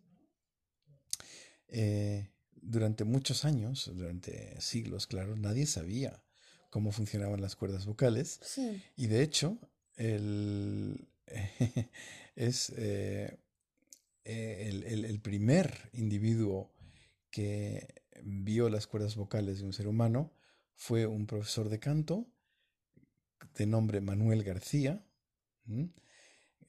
Eh, durante muchos años, durante siglos, claro, nadie sabía cómo funcionaban las cuerdas vocales. Sí. Y de hecho, el, es eh, eh, el, el- el primer individuo que vio las cuerdas vocales de un ser humano fue un profesor de canto de nombre Manuel García,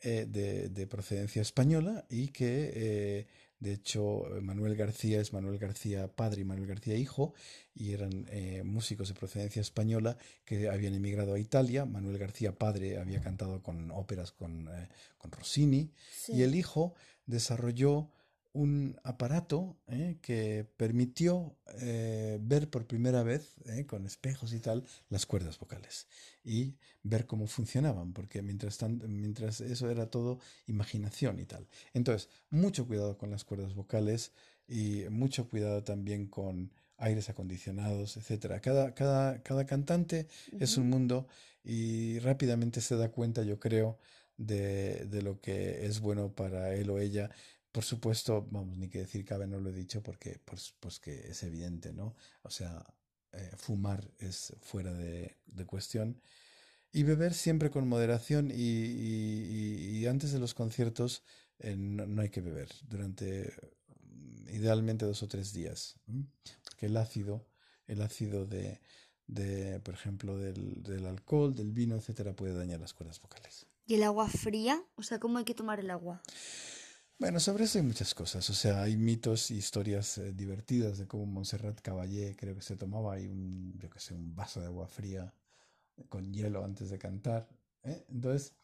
eh, de, de procedencia española y que de hecho Manuel García es Manuel García padre y Manuel García hijo y eran eh, músicos de procedencia española que habían emigrado a Italia. Manuel García padre había cantado con óperas con, eh, con Rossini Sí. y el hijo desarrolló un aparato eh, que permitió eh, ver por primera vez, eh, con espejos y tal, las cuerdas vocales y ver cómo funcionaban, porque mientras, tan- mientras eso era todo imaginación y tal. Entonces, mucho cuidado con las cuerdas vocales y mucho cuidado también con aires acondicionados, etcétera. Cada, cada, cada cantante es un mundo y rápidamente se da cuenta, yo creo, de, de lo que es bueno para él o ella. Por supuesto, vamos, ni que decir cabe, no lo he dicho porque pues, pues que es evidente, ¿no? O sea, eh, fumar es fuera de, de cuestión. Y beber siempre con moderación y, y- y- antes de los conciertos eh, no, no hay que beber durante mm, idealmente dos o tres días. Porque el ácido, el ácido de, de, por ejemplo, del, del alcohol, del vino, etcétera, puede dañar las cuerdas vocales. ¿Y el agua fría? O sea, ¿cómo hay que tomar el agua? Bueno, sobre eso hay muchas cosas. O sea, hay mitos y historias eh, divertidas de cómo Montserrat Caballé creo que se tomaba ahí un, yo que sé, un vaso de agua fría con hielo antes de cantar. ¿eh? Entonces,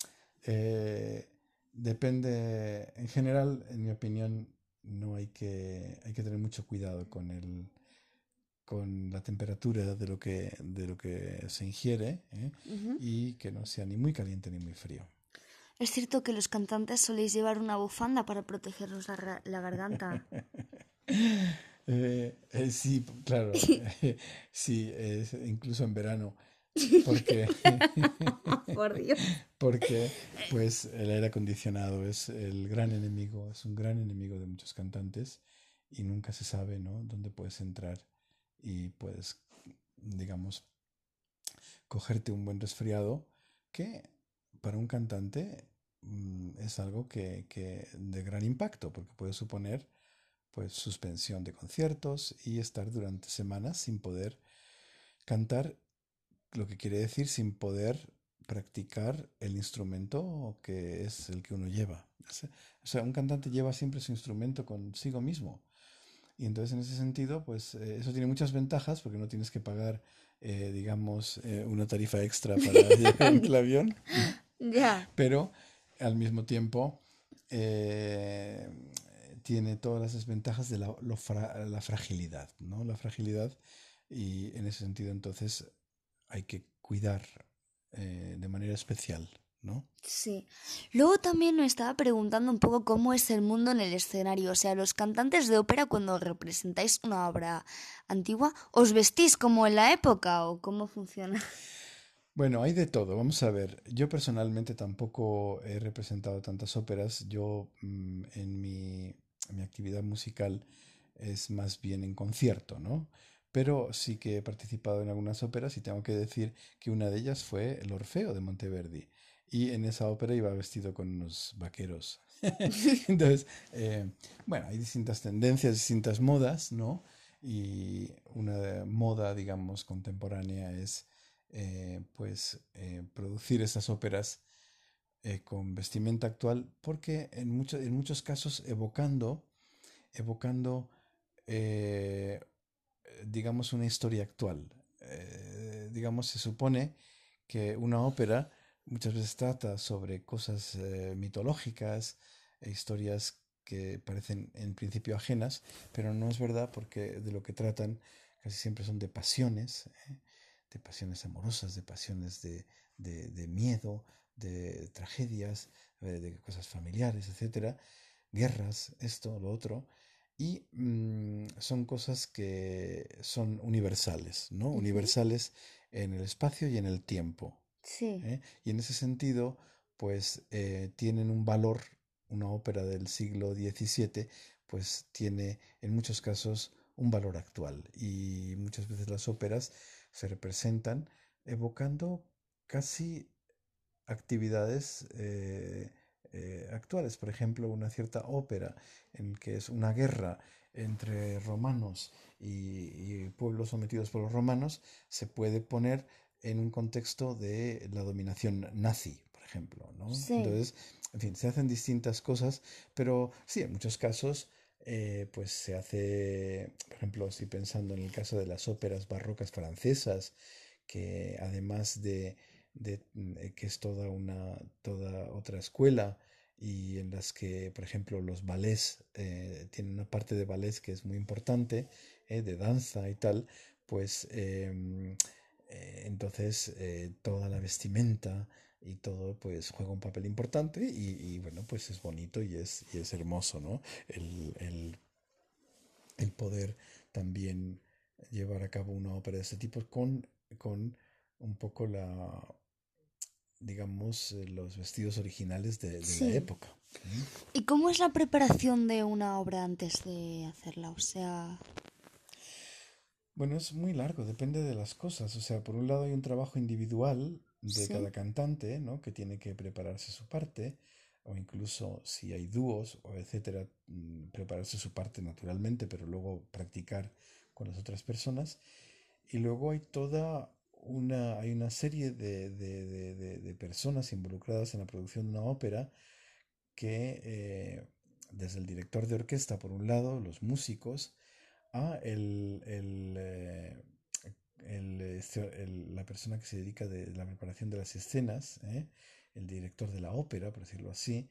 eh, depende, en general, en mi opinión, no hay que, hay que tener mucho cuidado con el, con la temperatura de lo que, de lo que se ingiere ¿eh? Y que no sea ni muy caliente ni muy frío. Es cierto que los cantantes soléis llevar una bufanda para protegeros la, garganta. Eh, eh, sí, claro, sí, es- incluso en verano, porque, Por Dios. porque pues el aire acondicionado es el gran enemigo, es un gran enemigo de muchos cantantes y nunca se sabe, ¿no? Dónde puedes entrar y puedes, digamos, cogerte un buen resfriado que para un cantante mm, es algo que, que, de gran impacto porque puede suponer pues suspensión de conciertos y estar durante semanas sin poder cantar, lo que quiere decir sin poder practicar el instrumento que es el que uno lleva. O sea, un cantante lleva siempre su instrumento consigo mismo. Y entonces en ese sentido, pues eh, eso tiene muchas ventajas porque no tienes que pagar, eh, digamos, eh, una tarifa extra para llevar el avión. Pero al mismo tiempo tiene todas las desventajas de la, la fragilidad, ¿no? La fragilidad y en ese sentido entonces hay que cuidar de manera especial ¿no? Sí. Luego también me estaba preguntando un poco cómo es el mundo en el escenario. O sea, los cantantes de ópera cuando representáis una obra antigua, ¿os vestís como en la época o cómo funciona? Bueno, hay de todo. Vamos a ver. Yo personalmente tampoco he representado tantas óperas. Yo mm, en mi, actividad musical es más bien en concierto, ¿no? pero sí que he participado en algunas óperas y tengo que decir que una de ellas fue El Orfeo de Monteverdi y en esa ópera iba vestido con unos vaqueros. Entonces, eh, bueno, hay distintas tendencias, distintas modas, ¿no? Y una moda, digamos, contemporánea es, eh, pues, eh, producir esas óperas con vestimenta actual, porque en, muchos en muchos casos evocando, evocando, digamos, una historia actual. digamos, se supone que una ópera muchas veces trata sobre cosas eh, mitológicas e historias que parecen en principio ajenas, pero no es verdad porque de lo que tratan casi siempre son de pasiones, ¿eh? De pasiones amorosas, de pasiones de, de, miedo, de tragedias, eh, de cosas familiares, etcétera, guerras, esto, lo otro, y mm, son cosas que son universales, ¿no? Universales en el espacio y en el tiempo. Sí. ¿eh? Y en ese sentido, pues eh, tienen un valor, una ópera del siglo XVII, pues tiene en muchos casos un valor actual. Y muchas veces las óperas se representan evocando casi actividades eh, actuales. Por ejemplo, una cierta ópera en que es una guerra entre romanos y, y pueblos sometidos por los romanos, se puede poner en un contexto de la dominación nazi, por ejemplo. ¿no? Entonces, en fin, se hacen distintas cosas, pero sí, en muchos casos, eh, pues se hace, por ejemplo, estoy pensando en el caso de las óperas barrocas francesas, que además de, de eh, que es toda una toda otra escuela y en las que, por ejemplo, los ballets eh, tienen una parte de ballets que es muy importante, de danza y tal, pues em, entonces, toda la vestimenta y todo, pues juega un papel importante y, bueno, pues es bonito y es, y es hermoso, ¿no? El, el, el, poder también llevar a cabo una ópera de este tipo con, con un poco la, digamos, eh, los vestidos originales de, la época. ¿Y cómo es la preparación de una obra antes de hacerla? O sea... Bueno, es muy largo, depende de las cosas. O sea, por un lado hay un trabajo individual de cada cantante, ¿no? Que tiene que prepararse su parte, o incluso si hay dúos o etcétera, mm, prepararse su parte naturalmente, pero luego practicar con las otras personas. Y luego hay toda una, hay una serie de, de, de, personas involucradas en la producción de una ópera que, eh, desde el director de orquesta, por un lado, los músicos, Ah, el, eh, este, el, la persona que se dedica de la preparación de las escenas, ¿eh? el director de la ópera, por decirlo así,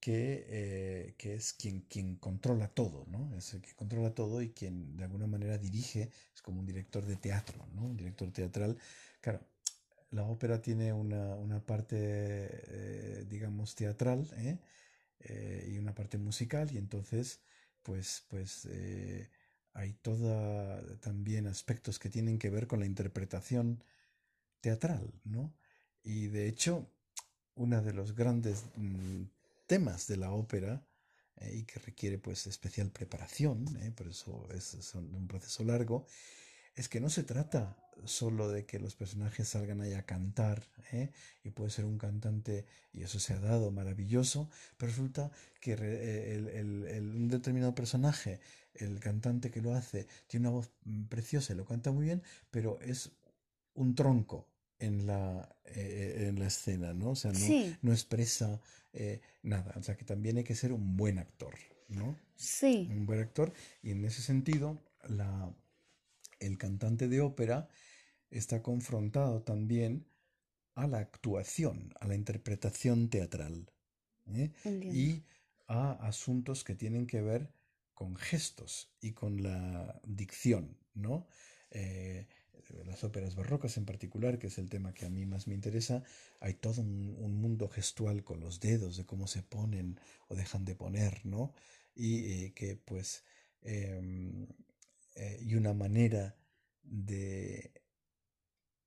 que, eh, que, es quien, quien controla todo, ¿no? Es el que controla todo y quien de alguna manera dirige, es como un director de teatro, ¿no? Un director teatral. Claro, la ópera tiene una, una parte, digamos, teatral, y una parte musical, y entonces, pues, pues, hay toda también aspectos que tienen que ver con la interpretación teatral, ¿no? Y de hecho, uno de los grandes mm, temas de la ópera eh, y que requiere pues especial preparación, eh, por eso es, un proceso largo, es que no se trata solo de que los personajes salgan ahí a cantar, ¿eh? y puede ser un cantante, y eso se ha dado maravilloso, pero resulta que el, un determinado personaje, el cantante que lo hace, tiene una voz mm, preciosa y lo canta muy bien, pero es un tronco en la, eh, en la escena, ¿no? O sea, no, no expresa eh, nada, o sea que también hay que ser un buen actor, ¿no? Sí. Un buen actor, y en ese sentido, la, el cantante de ópera está confrontado también a la actuación, a la interpretación teatral ¿eh? y a asuntos que tienen que ver con gestos y con la dicción, ¿no? Eh, las óperas barrocas en particular, que es el tema que a mí más me interesa, hay todo un, mundo gestual con los dedos, de cómo se ponen o dejan de poner, ¿no? Y eh, que pues, em, y una manera de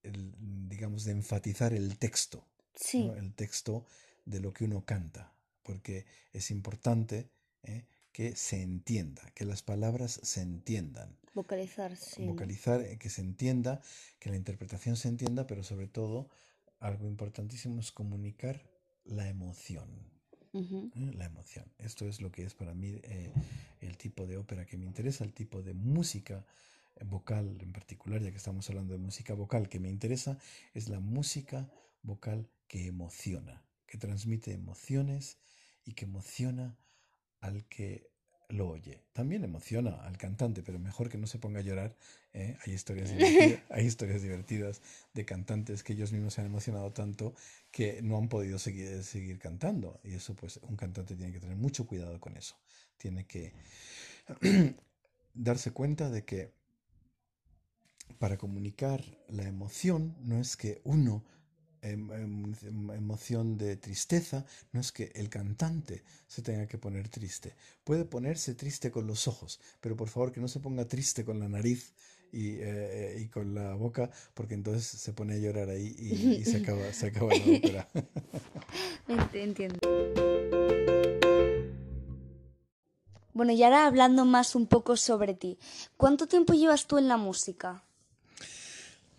digamos, de enfatizar el texto, el texto de lo que uno canta, porque es importante ¿eh? Que se entienda, que las palabras se entiendan. Vocalizar, sí. Vocalizar, eh, que se entienda, que la interpretación se entienda, pero sobre todo, algo importantísimo es comunicar la emoción. ¿eh? La emoción. Esto es lo que es para mí el tipo de ópera que me interesa, el tipo de música vocal en particular, ya que estamos hablando de música vocal, que me interesa, es la música vocal que emociona, que transmite emociones y que emociona al que lo oye. También emociona al cantante, pero mejor que no se ponga a llorar. ¿eh? Hay, historias divertidas, hay historias divertidas de cantantes que ellos mismos se han emocionado tanto que no han podido seguir, seguir cantando. Y eso, pues, un cantante tiene que tener mucho cuidado con eso. Tiene que darse cuenta de que para comunicar la emoción no es que uno, emoción de tristeza, no es que el cantante se tenga que poner triste. Puede ponerse triste con los ojos, pero por favor que no se ponga triste con la nariz y, eh, y con la boca, porque entonces se pone a llorar ahí y, se, acaba, se acaba la ópera. Entiendo. Bueno, y ahora hablando más un poco sobre ti, ¿cuánto tiempo llevas tú en la música?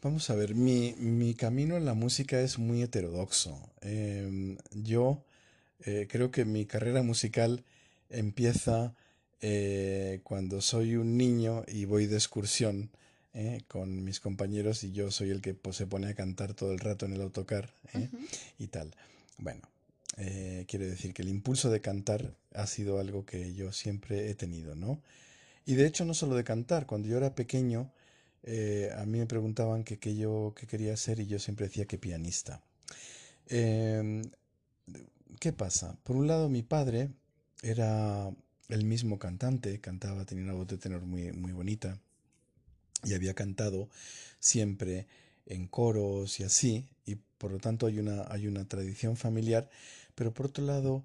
Vamos a ver, mi, mi, camino en la música es muy heterodoxo. Em, yo eh, creo que mi carrera musical empieza eh, cuando soy un niño y voy de excursión eh, con mis compañeros y yo soy el que pues, se pone a cantar todo el rato en el autocar y tal. Bueno, quiero decir que el impulso de cantar ha sido algo que yo siempre he tenido, ¿no? Y de hecho no solo de cantar, cuando yo era pequeño, eh, a mí me preguntaban qué quería ser y yo siempre decía que pianista. Em, ¿Qué pasa? Por un lado, mi padre era el mismo cantante, cantaba, tenía una voz de tenor muy, muy bonita y había cantado siempre en coros y así, y por lo tanto hay una, hay una tradición familiar, pero por otro lado,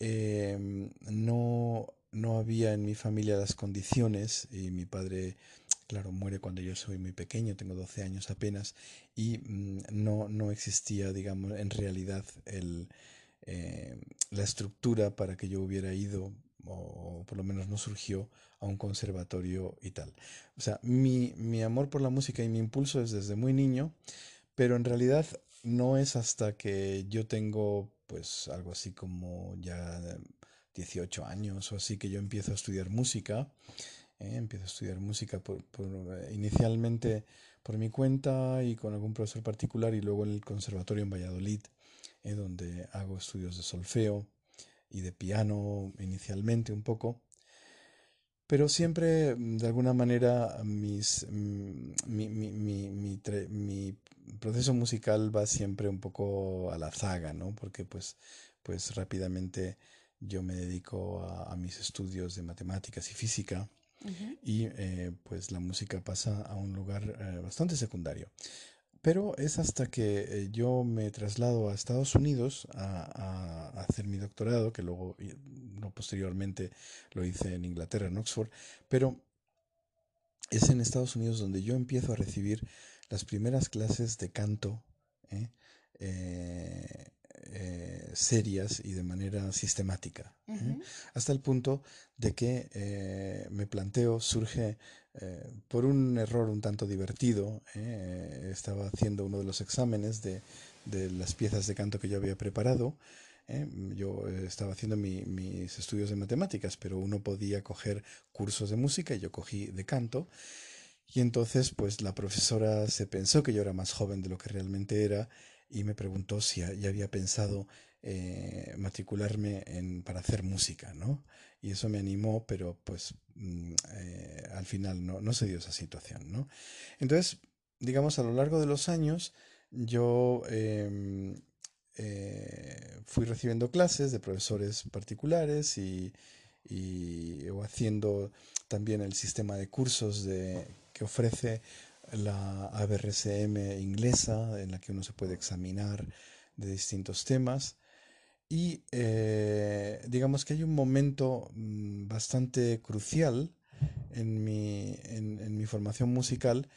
em, no, no había en mi familia las condiciones y mi padre Claro, muere cuando yo soy muy pequeño, tengo 12 años apenas, y mm, no, no existía, digamos, en realidad el, eh, la estructura para que yo hubiera ido, o, por lo menos no surgió, a un conservatorio y tal. O sea, mi, mi amor por la música y mi impulso es desde muy niño, pero en realidad no es hasta que yo tengo, pues, algo así como ya 18 años o así que yo empiezo a estudiar música ¿eh? empiezo a estudiar música por, eh, inicialmente por mi cuenta y con algún profesor particular y luego en el conservatorio en Valladolid, ¿eh? donde hago estudios de solfeo y de piano inicialmente un poco. Pero siempre, mm, de alguna manera, mis, mm, mi, mi, mi, mi, proceso musical va siempre un poco a la zaga, ¿no? Porque pues, pues rápidamente yo me dedico a, a mis estudios de matemáticas y física y eh, pues la música pasa a un lugar eh, bastante secundario. Pero es hasta que eh, yo me traslado a Estados Unidos a, hacer mi doctorado, que luego no posteriormente lo hice en Inglaterra, en Oxford, pero es en Estados Unidos donde yo empiezo a recibir las primeras clases de canto serias y de manera sistemática. ¿eh? Hasta el punto de que eh, me planteo, surge eh, por un error un tanto divertido, eh, estaba haciendo uno de los exámenes de, de, las piezas de canto que yo había preparado. Eh, yo estaba haciendo mis estudios de matemáticas, pero uno podía coger cursos de música y yo cogí de canto. Y entonces, pues la profesora se pensó que yo era más joven de lo que realmente era y me preguntó si ya había pensado eh, matricularme para hacer música, ¿no? Y eso me animó, pero pues mm, eh, al final no, se dio esa situación, ¿no? Entonces, digamos, a lo largo de los años, yo em, eh, fui recibiendo clases de profesores particulares y, y haciendo también el sistema de cursos de, que ofrece la ABRCM inglesa, en la que uno se puede examinar de distintos temas. Y eh, digamos que hay un momento mm, bastante crucial en mi, en, mi, formación musical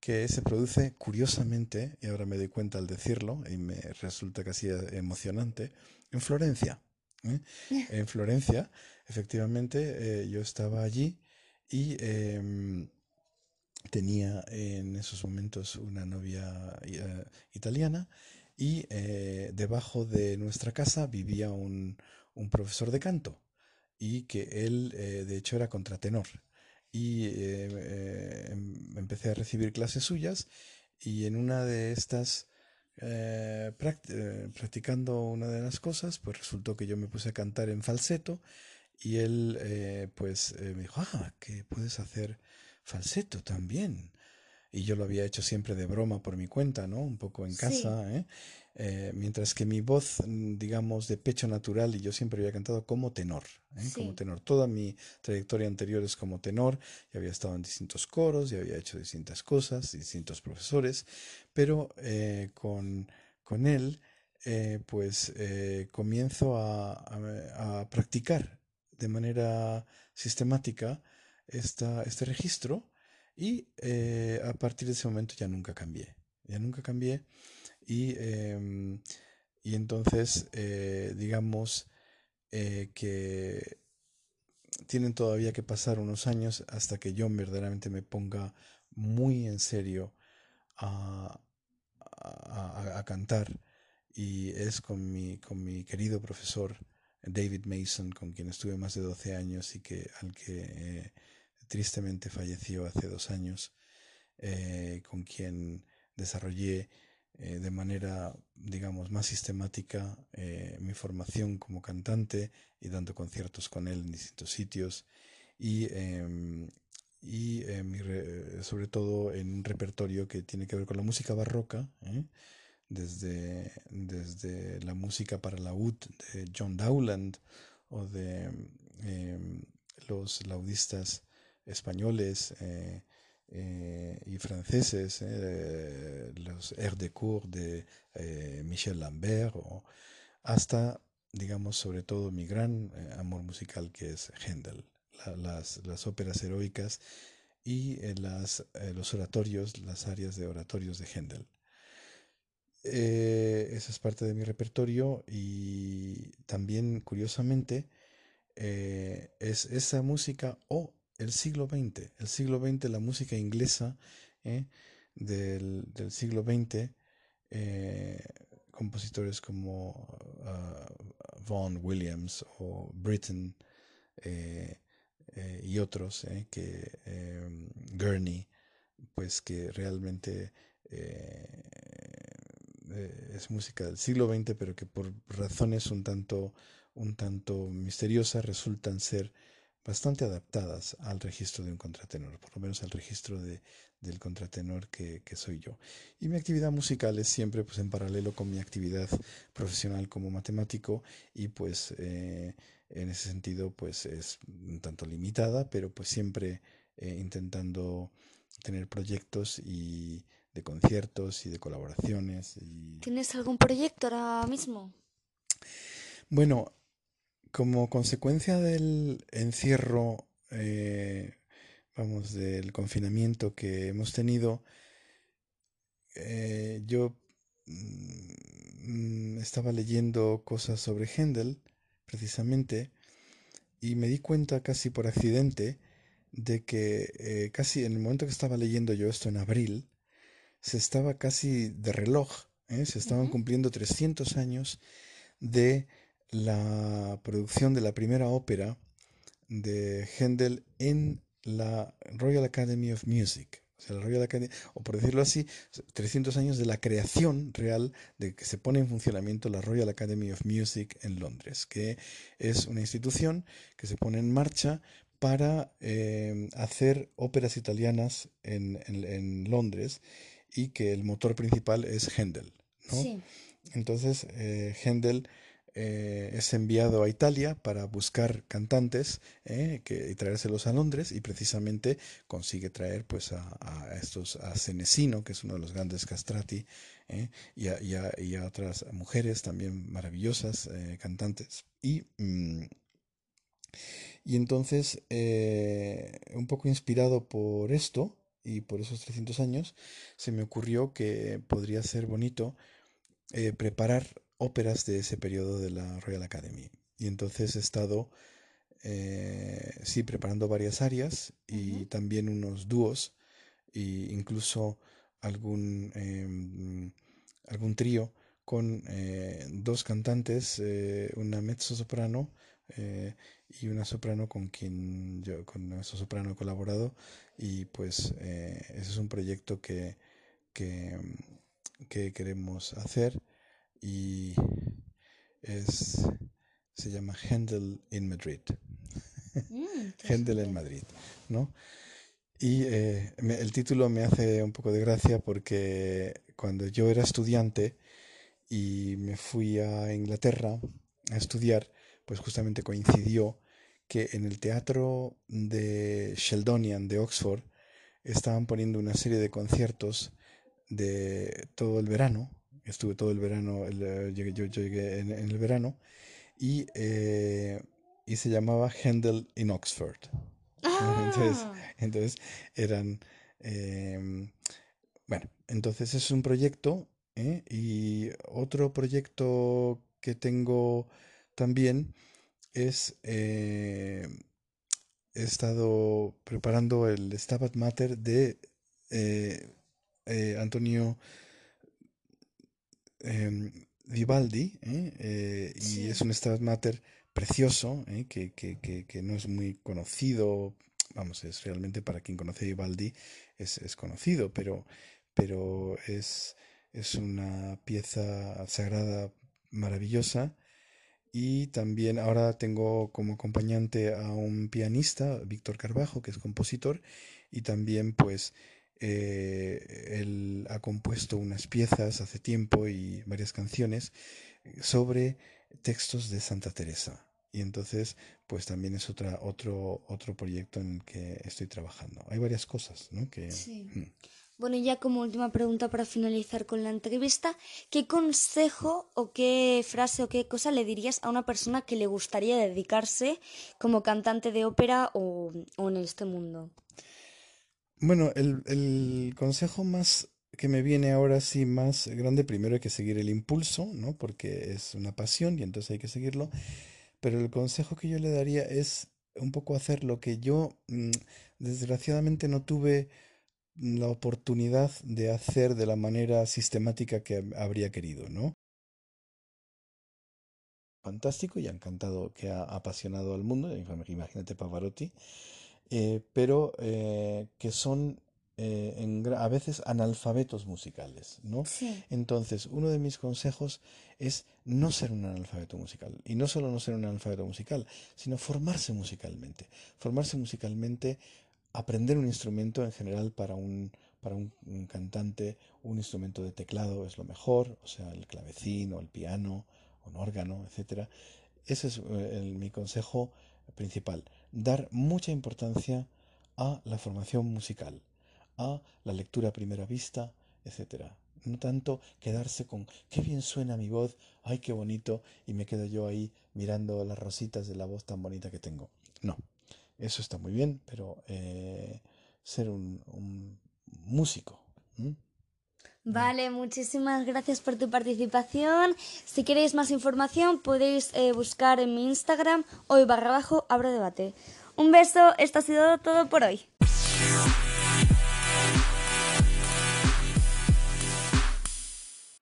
que se produce curiosamente, y ahora me doy cuenta al decirlo, y me resulta casi emocionante, en Florencia. ¿eh? En Florencia, efectivamente, eh, yo estaba allí y em, tenía en esos momentos una novia italiana y eh, debajo de nuestra casa vivía un, un, profesor de canto y que él eh, de hecho era contratenor. Y eh, em, empecé a recibir clases suyas y en una de estas practicando una de las cosas pues resultó que yo me puse a cantar en falseto y él pues me dijo ah que puedes hacer falseto también y yo lo había hecho siempre de broma por mi cuenta, ¿no? Un poco en casa, ¿eh? ¿eh? mientras que mi voz, mm, digamos, de pecho natural, y yo siempre había cantado como tenor, ¿eh? como tenor. Toda mi trayectoria anterior es como tenor, y había estado en distintos coros, y había hecho distintas cosas, distintos profesores, pero eh, con, con, él, pues comienzo a, a, a, practicar de manera sistemática esta, este registro, y eh, a partir de ese momento ya nunca cambié, ya nunca cambié. Y, em, y entonces, eh, digamos eh, que tienen todavía que pasar unos años hasta que yo verdaderamente me ponga muy en serio a, a, a cantar. Y es con mi, con mi querido profesor David Mason, con quien estuve más de 12 años y que, al que tristemente falleció hace dos años, eh, con quien desarrollé eh, de manera, digamos, más sistemática eh, mi formación como cantante y dando conciertos con él en distintos sitios y, em, y sobre todo en un repertorio que tiene que ver con la música barroca, desde, desde la música para la UD de John Dowland o de em, los laudistas españoles eh, eh, y franceses, eh, los air de cour de Michel Lambert, o hasta, digamos, sobre todo mi gran amor musical que es Händel, las, las, óperas heroicas y las, los oratorios, las áreas de oratorios de Händel. esa es parte de mi repertorio y también, curiosamente, es esa música o el siglo XX, el siglo XX, la música inglesa ¿eh? del, siglo XX, eh, compositores como uh, Vaughan Williams o Britten eh, y otros, que Gurney, pues que realmente es música del siglo XX, pero que por razones un tanto, un tanto misteriosas resultan ser bastante adaptadas al registro de un contratenor, por lo menos al registro de, del contratenor que, que, soy yo. Y mi actividad musical es siempre pues, en paralelo con mi actividad profesional como matemático y pues eh, en ese sentido pues es un tanto limitada, pero pues siempre eh, intentando tener proyectos y de conciertos y de colaboraciones. Y... ¿Tienes algún proyecto ahora mismo? Bueno, como consecuencia del encierro, eh, vamos, del confinamiento que hemos tenido, eh, yo mm, estaba leyendo cosas sobre Händel, precisamente, y me di cuenta casi por accidente de que eh, casi en el momento que estaba leyendo yo esto en abril, se estaba casi de reloj, ¿eh? se estaban cumpliendo 300 años de la producción de la primera ópera de Händel en la Royal Academy of Music. O sea, la Royal Academy, o por decirlo así, 300 años de la creación real de que se pone en funcionamiento la Royal Academy of Music en Londres, que es una institución que se pone en marcha para eh, hacer óperas italianas en, en, Londres y que el motor principal es Händel. ¿no? Entonces, eh, Händel eh, es enviado a Italia para buscar cantantes eh, que, y traérselos a Londres y precisamente consigue traer pues a, estos a Senesino que es uno de los grandes castrati eh, y, a, y, a, otras mujeres también maravillosas cantantes. Y mm, y entonces un poco inspirado por esto y por esos 300 años se me ocurrió que podría ser bonito preparar óperas de ese periodo de la Royal Academy. Y entonces he estado, eh, sí, preparando varias áreas y también unos dúos e incluso algún, em, algún trío con eh, dos cantantes, eh, una mezzo soprano y una soprano con quien yo con nuestro soprano he colaborado. Y pues ese es un proyecto que, que, que queremos hacer y es, se llama Händel in Madrid. Mm, Händel en Madrid, ¿no? Y eh, el título me hace un poco de gracia porque cuando yo era estudiante y me fui a Inglaterra a estudiar, pues justamente coincidió que en el teatro de Sheldonian de Oxford estaban poniendo una serie de conciertos de todo el verano estuve todo el verano, eh, yo, llegué en, el verano, y, eh, y se llamaba Handel in Oxford. Entonces, ah. entonces eran... Em, bueno, entonces es un proyecto ¿eh? y otro proyecto que tengo también es he estado preparando el Stabat Mater de Antonio Em, Vivaldi, ¿eh? Eh, y es un Stabat Mater precioso, ¿eh? que, que, que, no es muy conocido, vamos, es realmente para quien conoce Vivaldi es, es conocido, pero, pero es, es una pieza sagrada maravillosa. Y también ahora tengo como acompañante a un pianista, Víctor Carbajo, que es compositor, y también pues eh, él ha compuesto unas piezas hace tiempo y varias canciones sobre textos de Santa Teresa. Y entonces, pues también es otra, otro, otro proyecto en el que estoy trabajando. Hay varias cosas, ¿no? Que, mm. Bueno, y ya como última pregunta para finalizar con la entrevista, ¿qué consejo o qué frase o qué cosa le dirías a una persona que le gustaría dedicarse como cantante de ópera o, o en este mundo? Bueno, el, el consejo más que me viene ahora sí más grande, primero hay que seguir el impulso, ¿no? Porque es una pasión y entonces hay que seguirlo. Pero el consejo que yo le daría es un poco hacer lo que yo mm, desgraciadamente no tuve la oportunidad de hacer de la manera sistemática que habría querido, ¿no? Fantástico y ha encantado, que ha apasionado al mundo, imagínate Pavarotti. Eh, pero eh, que son eh, a veces analfabetos musicales, ¿no? Entonces, uno de mis consejos es no ser un analfabeto musical. Y no solo no ser un analfabeto musical, sino formarse musicalmente. Formarse musicalmente, aprender un instrumento en general para un, para un, cantante, un instrumento de teclado es lo mejor, o sea, el clavecín o el piano o un órgano, etc. Ese es mi consejo principal dar mucha importancia a la formación musical, a la lectura a primera vista, etc. No tanto quedarse con qué bien suena mi voz, ay qué bonito, y me quedo yo ahí mirando las rositas de la voz tan bonita que tengo. No, eso está muy bien, pero eh, ser un, músico. Vale, muchísimas gracias por tu participación. Si queréis más información podéis eh, buscar en mi Instagram hoy barra abajo abro debate. Un beso, esto ha sido todo por hoy.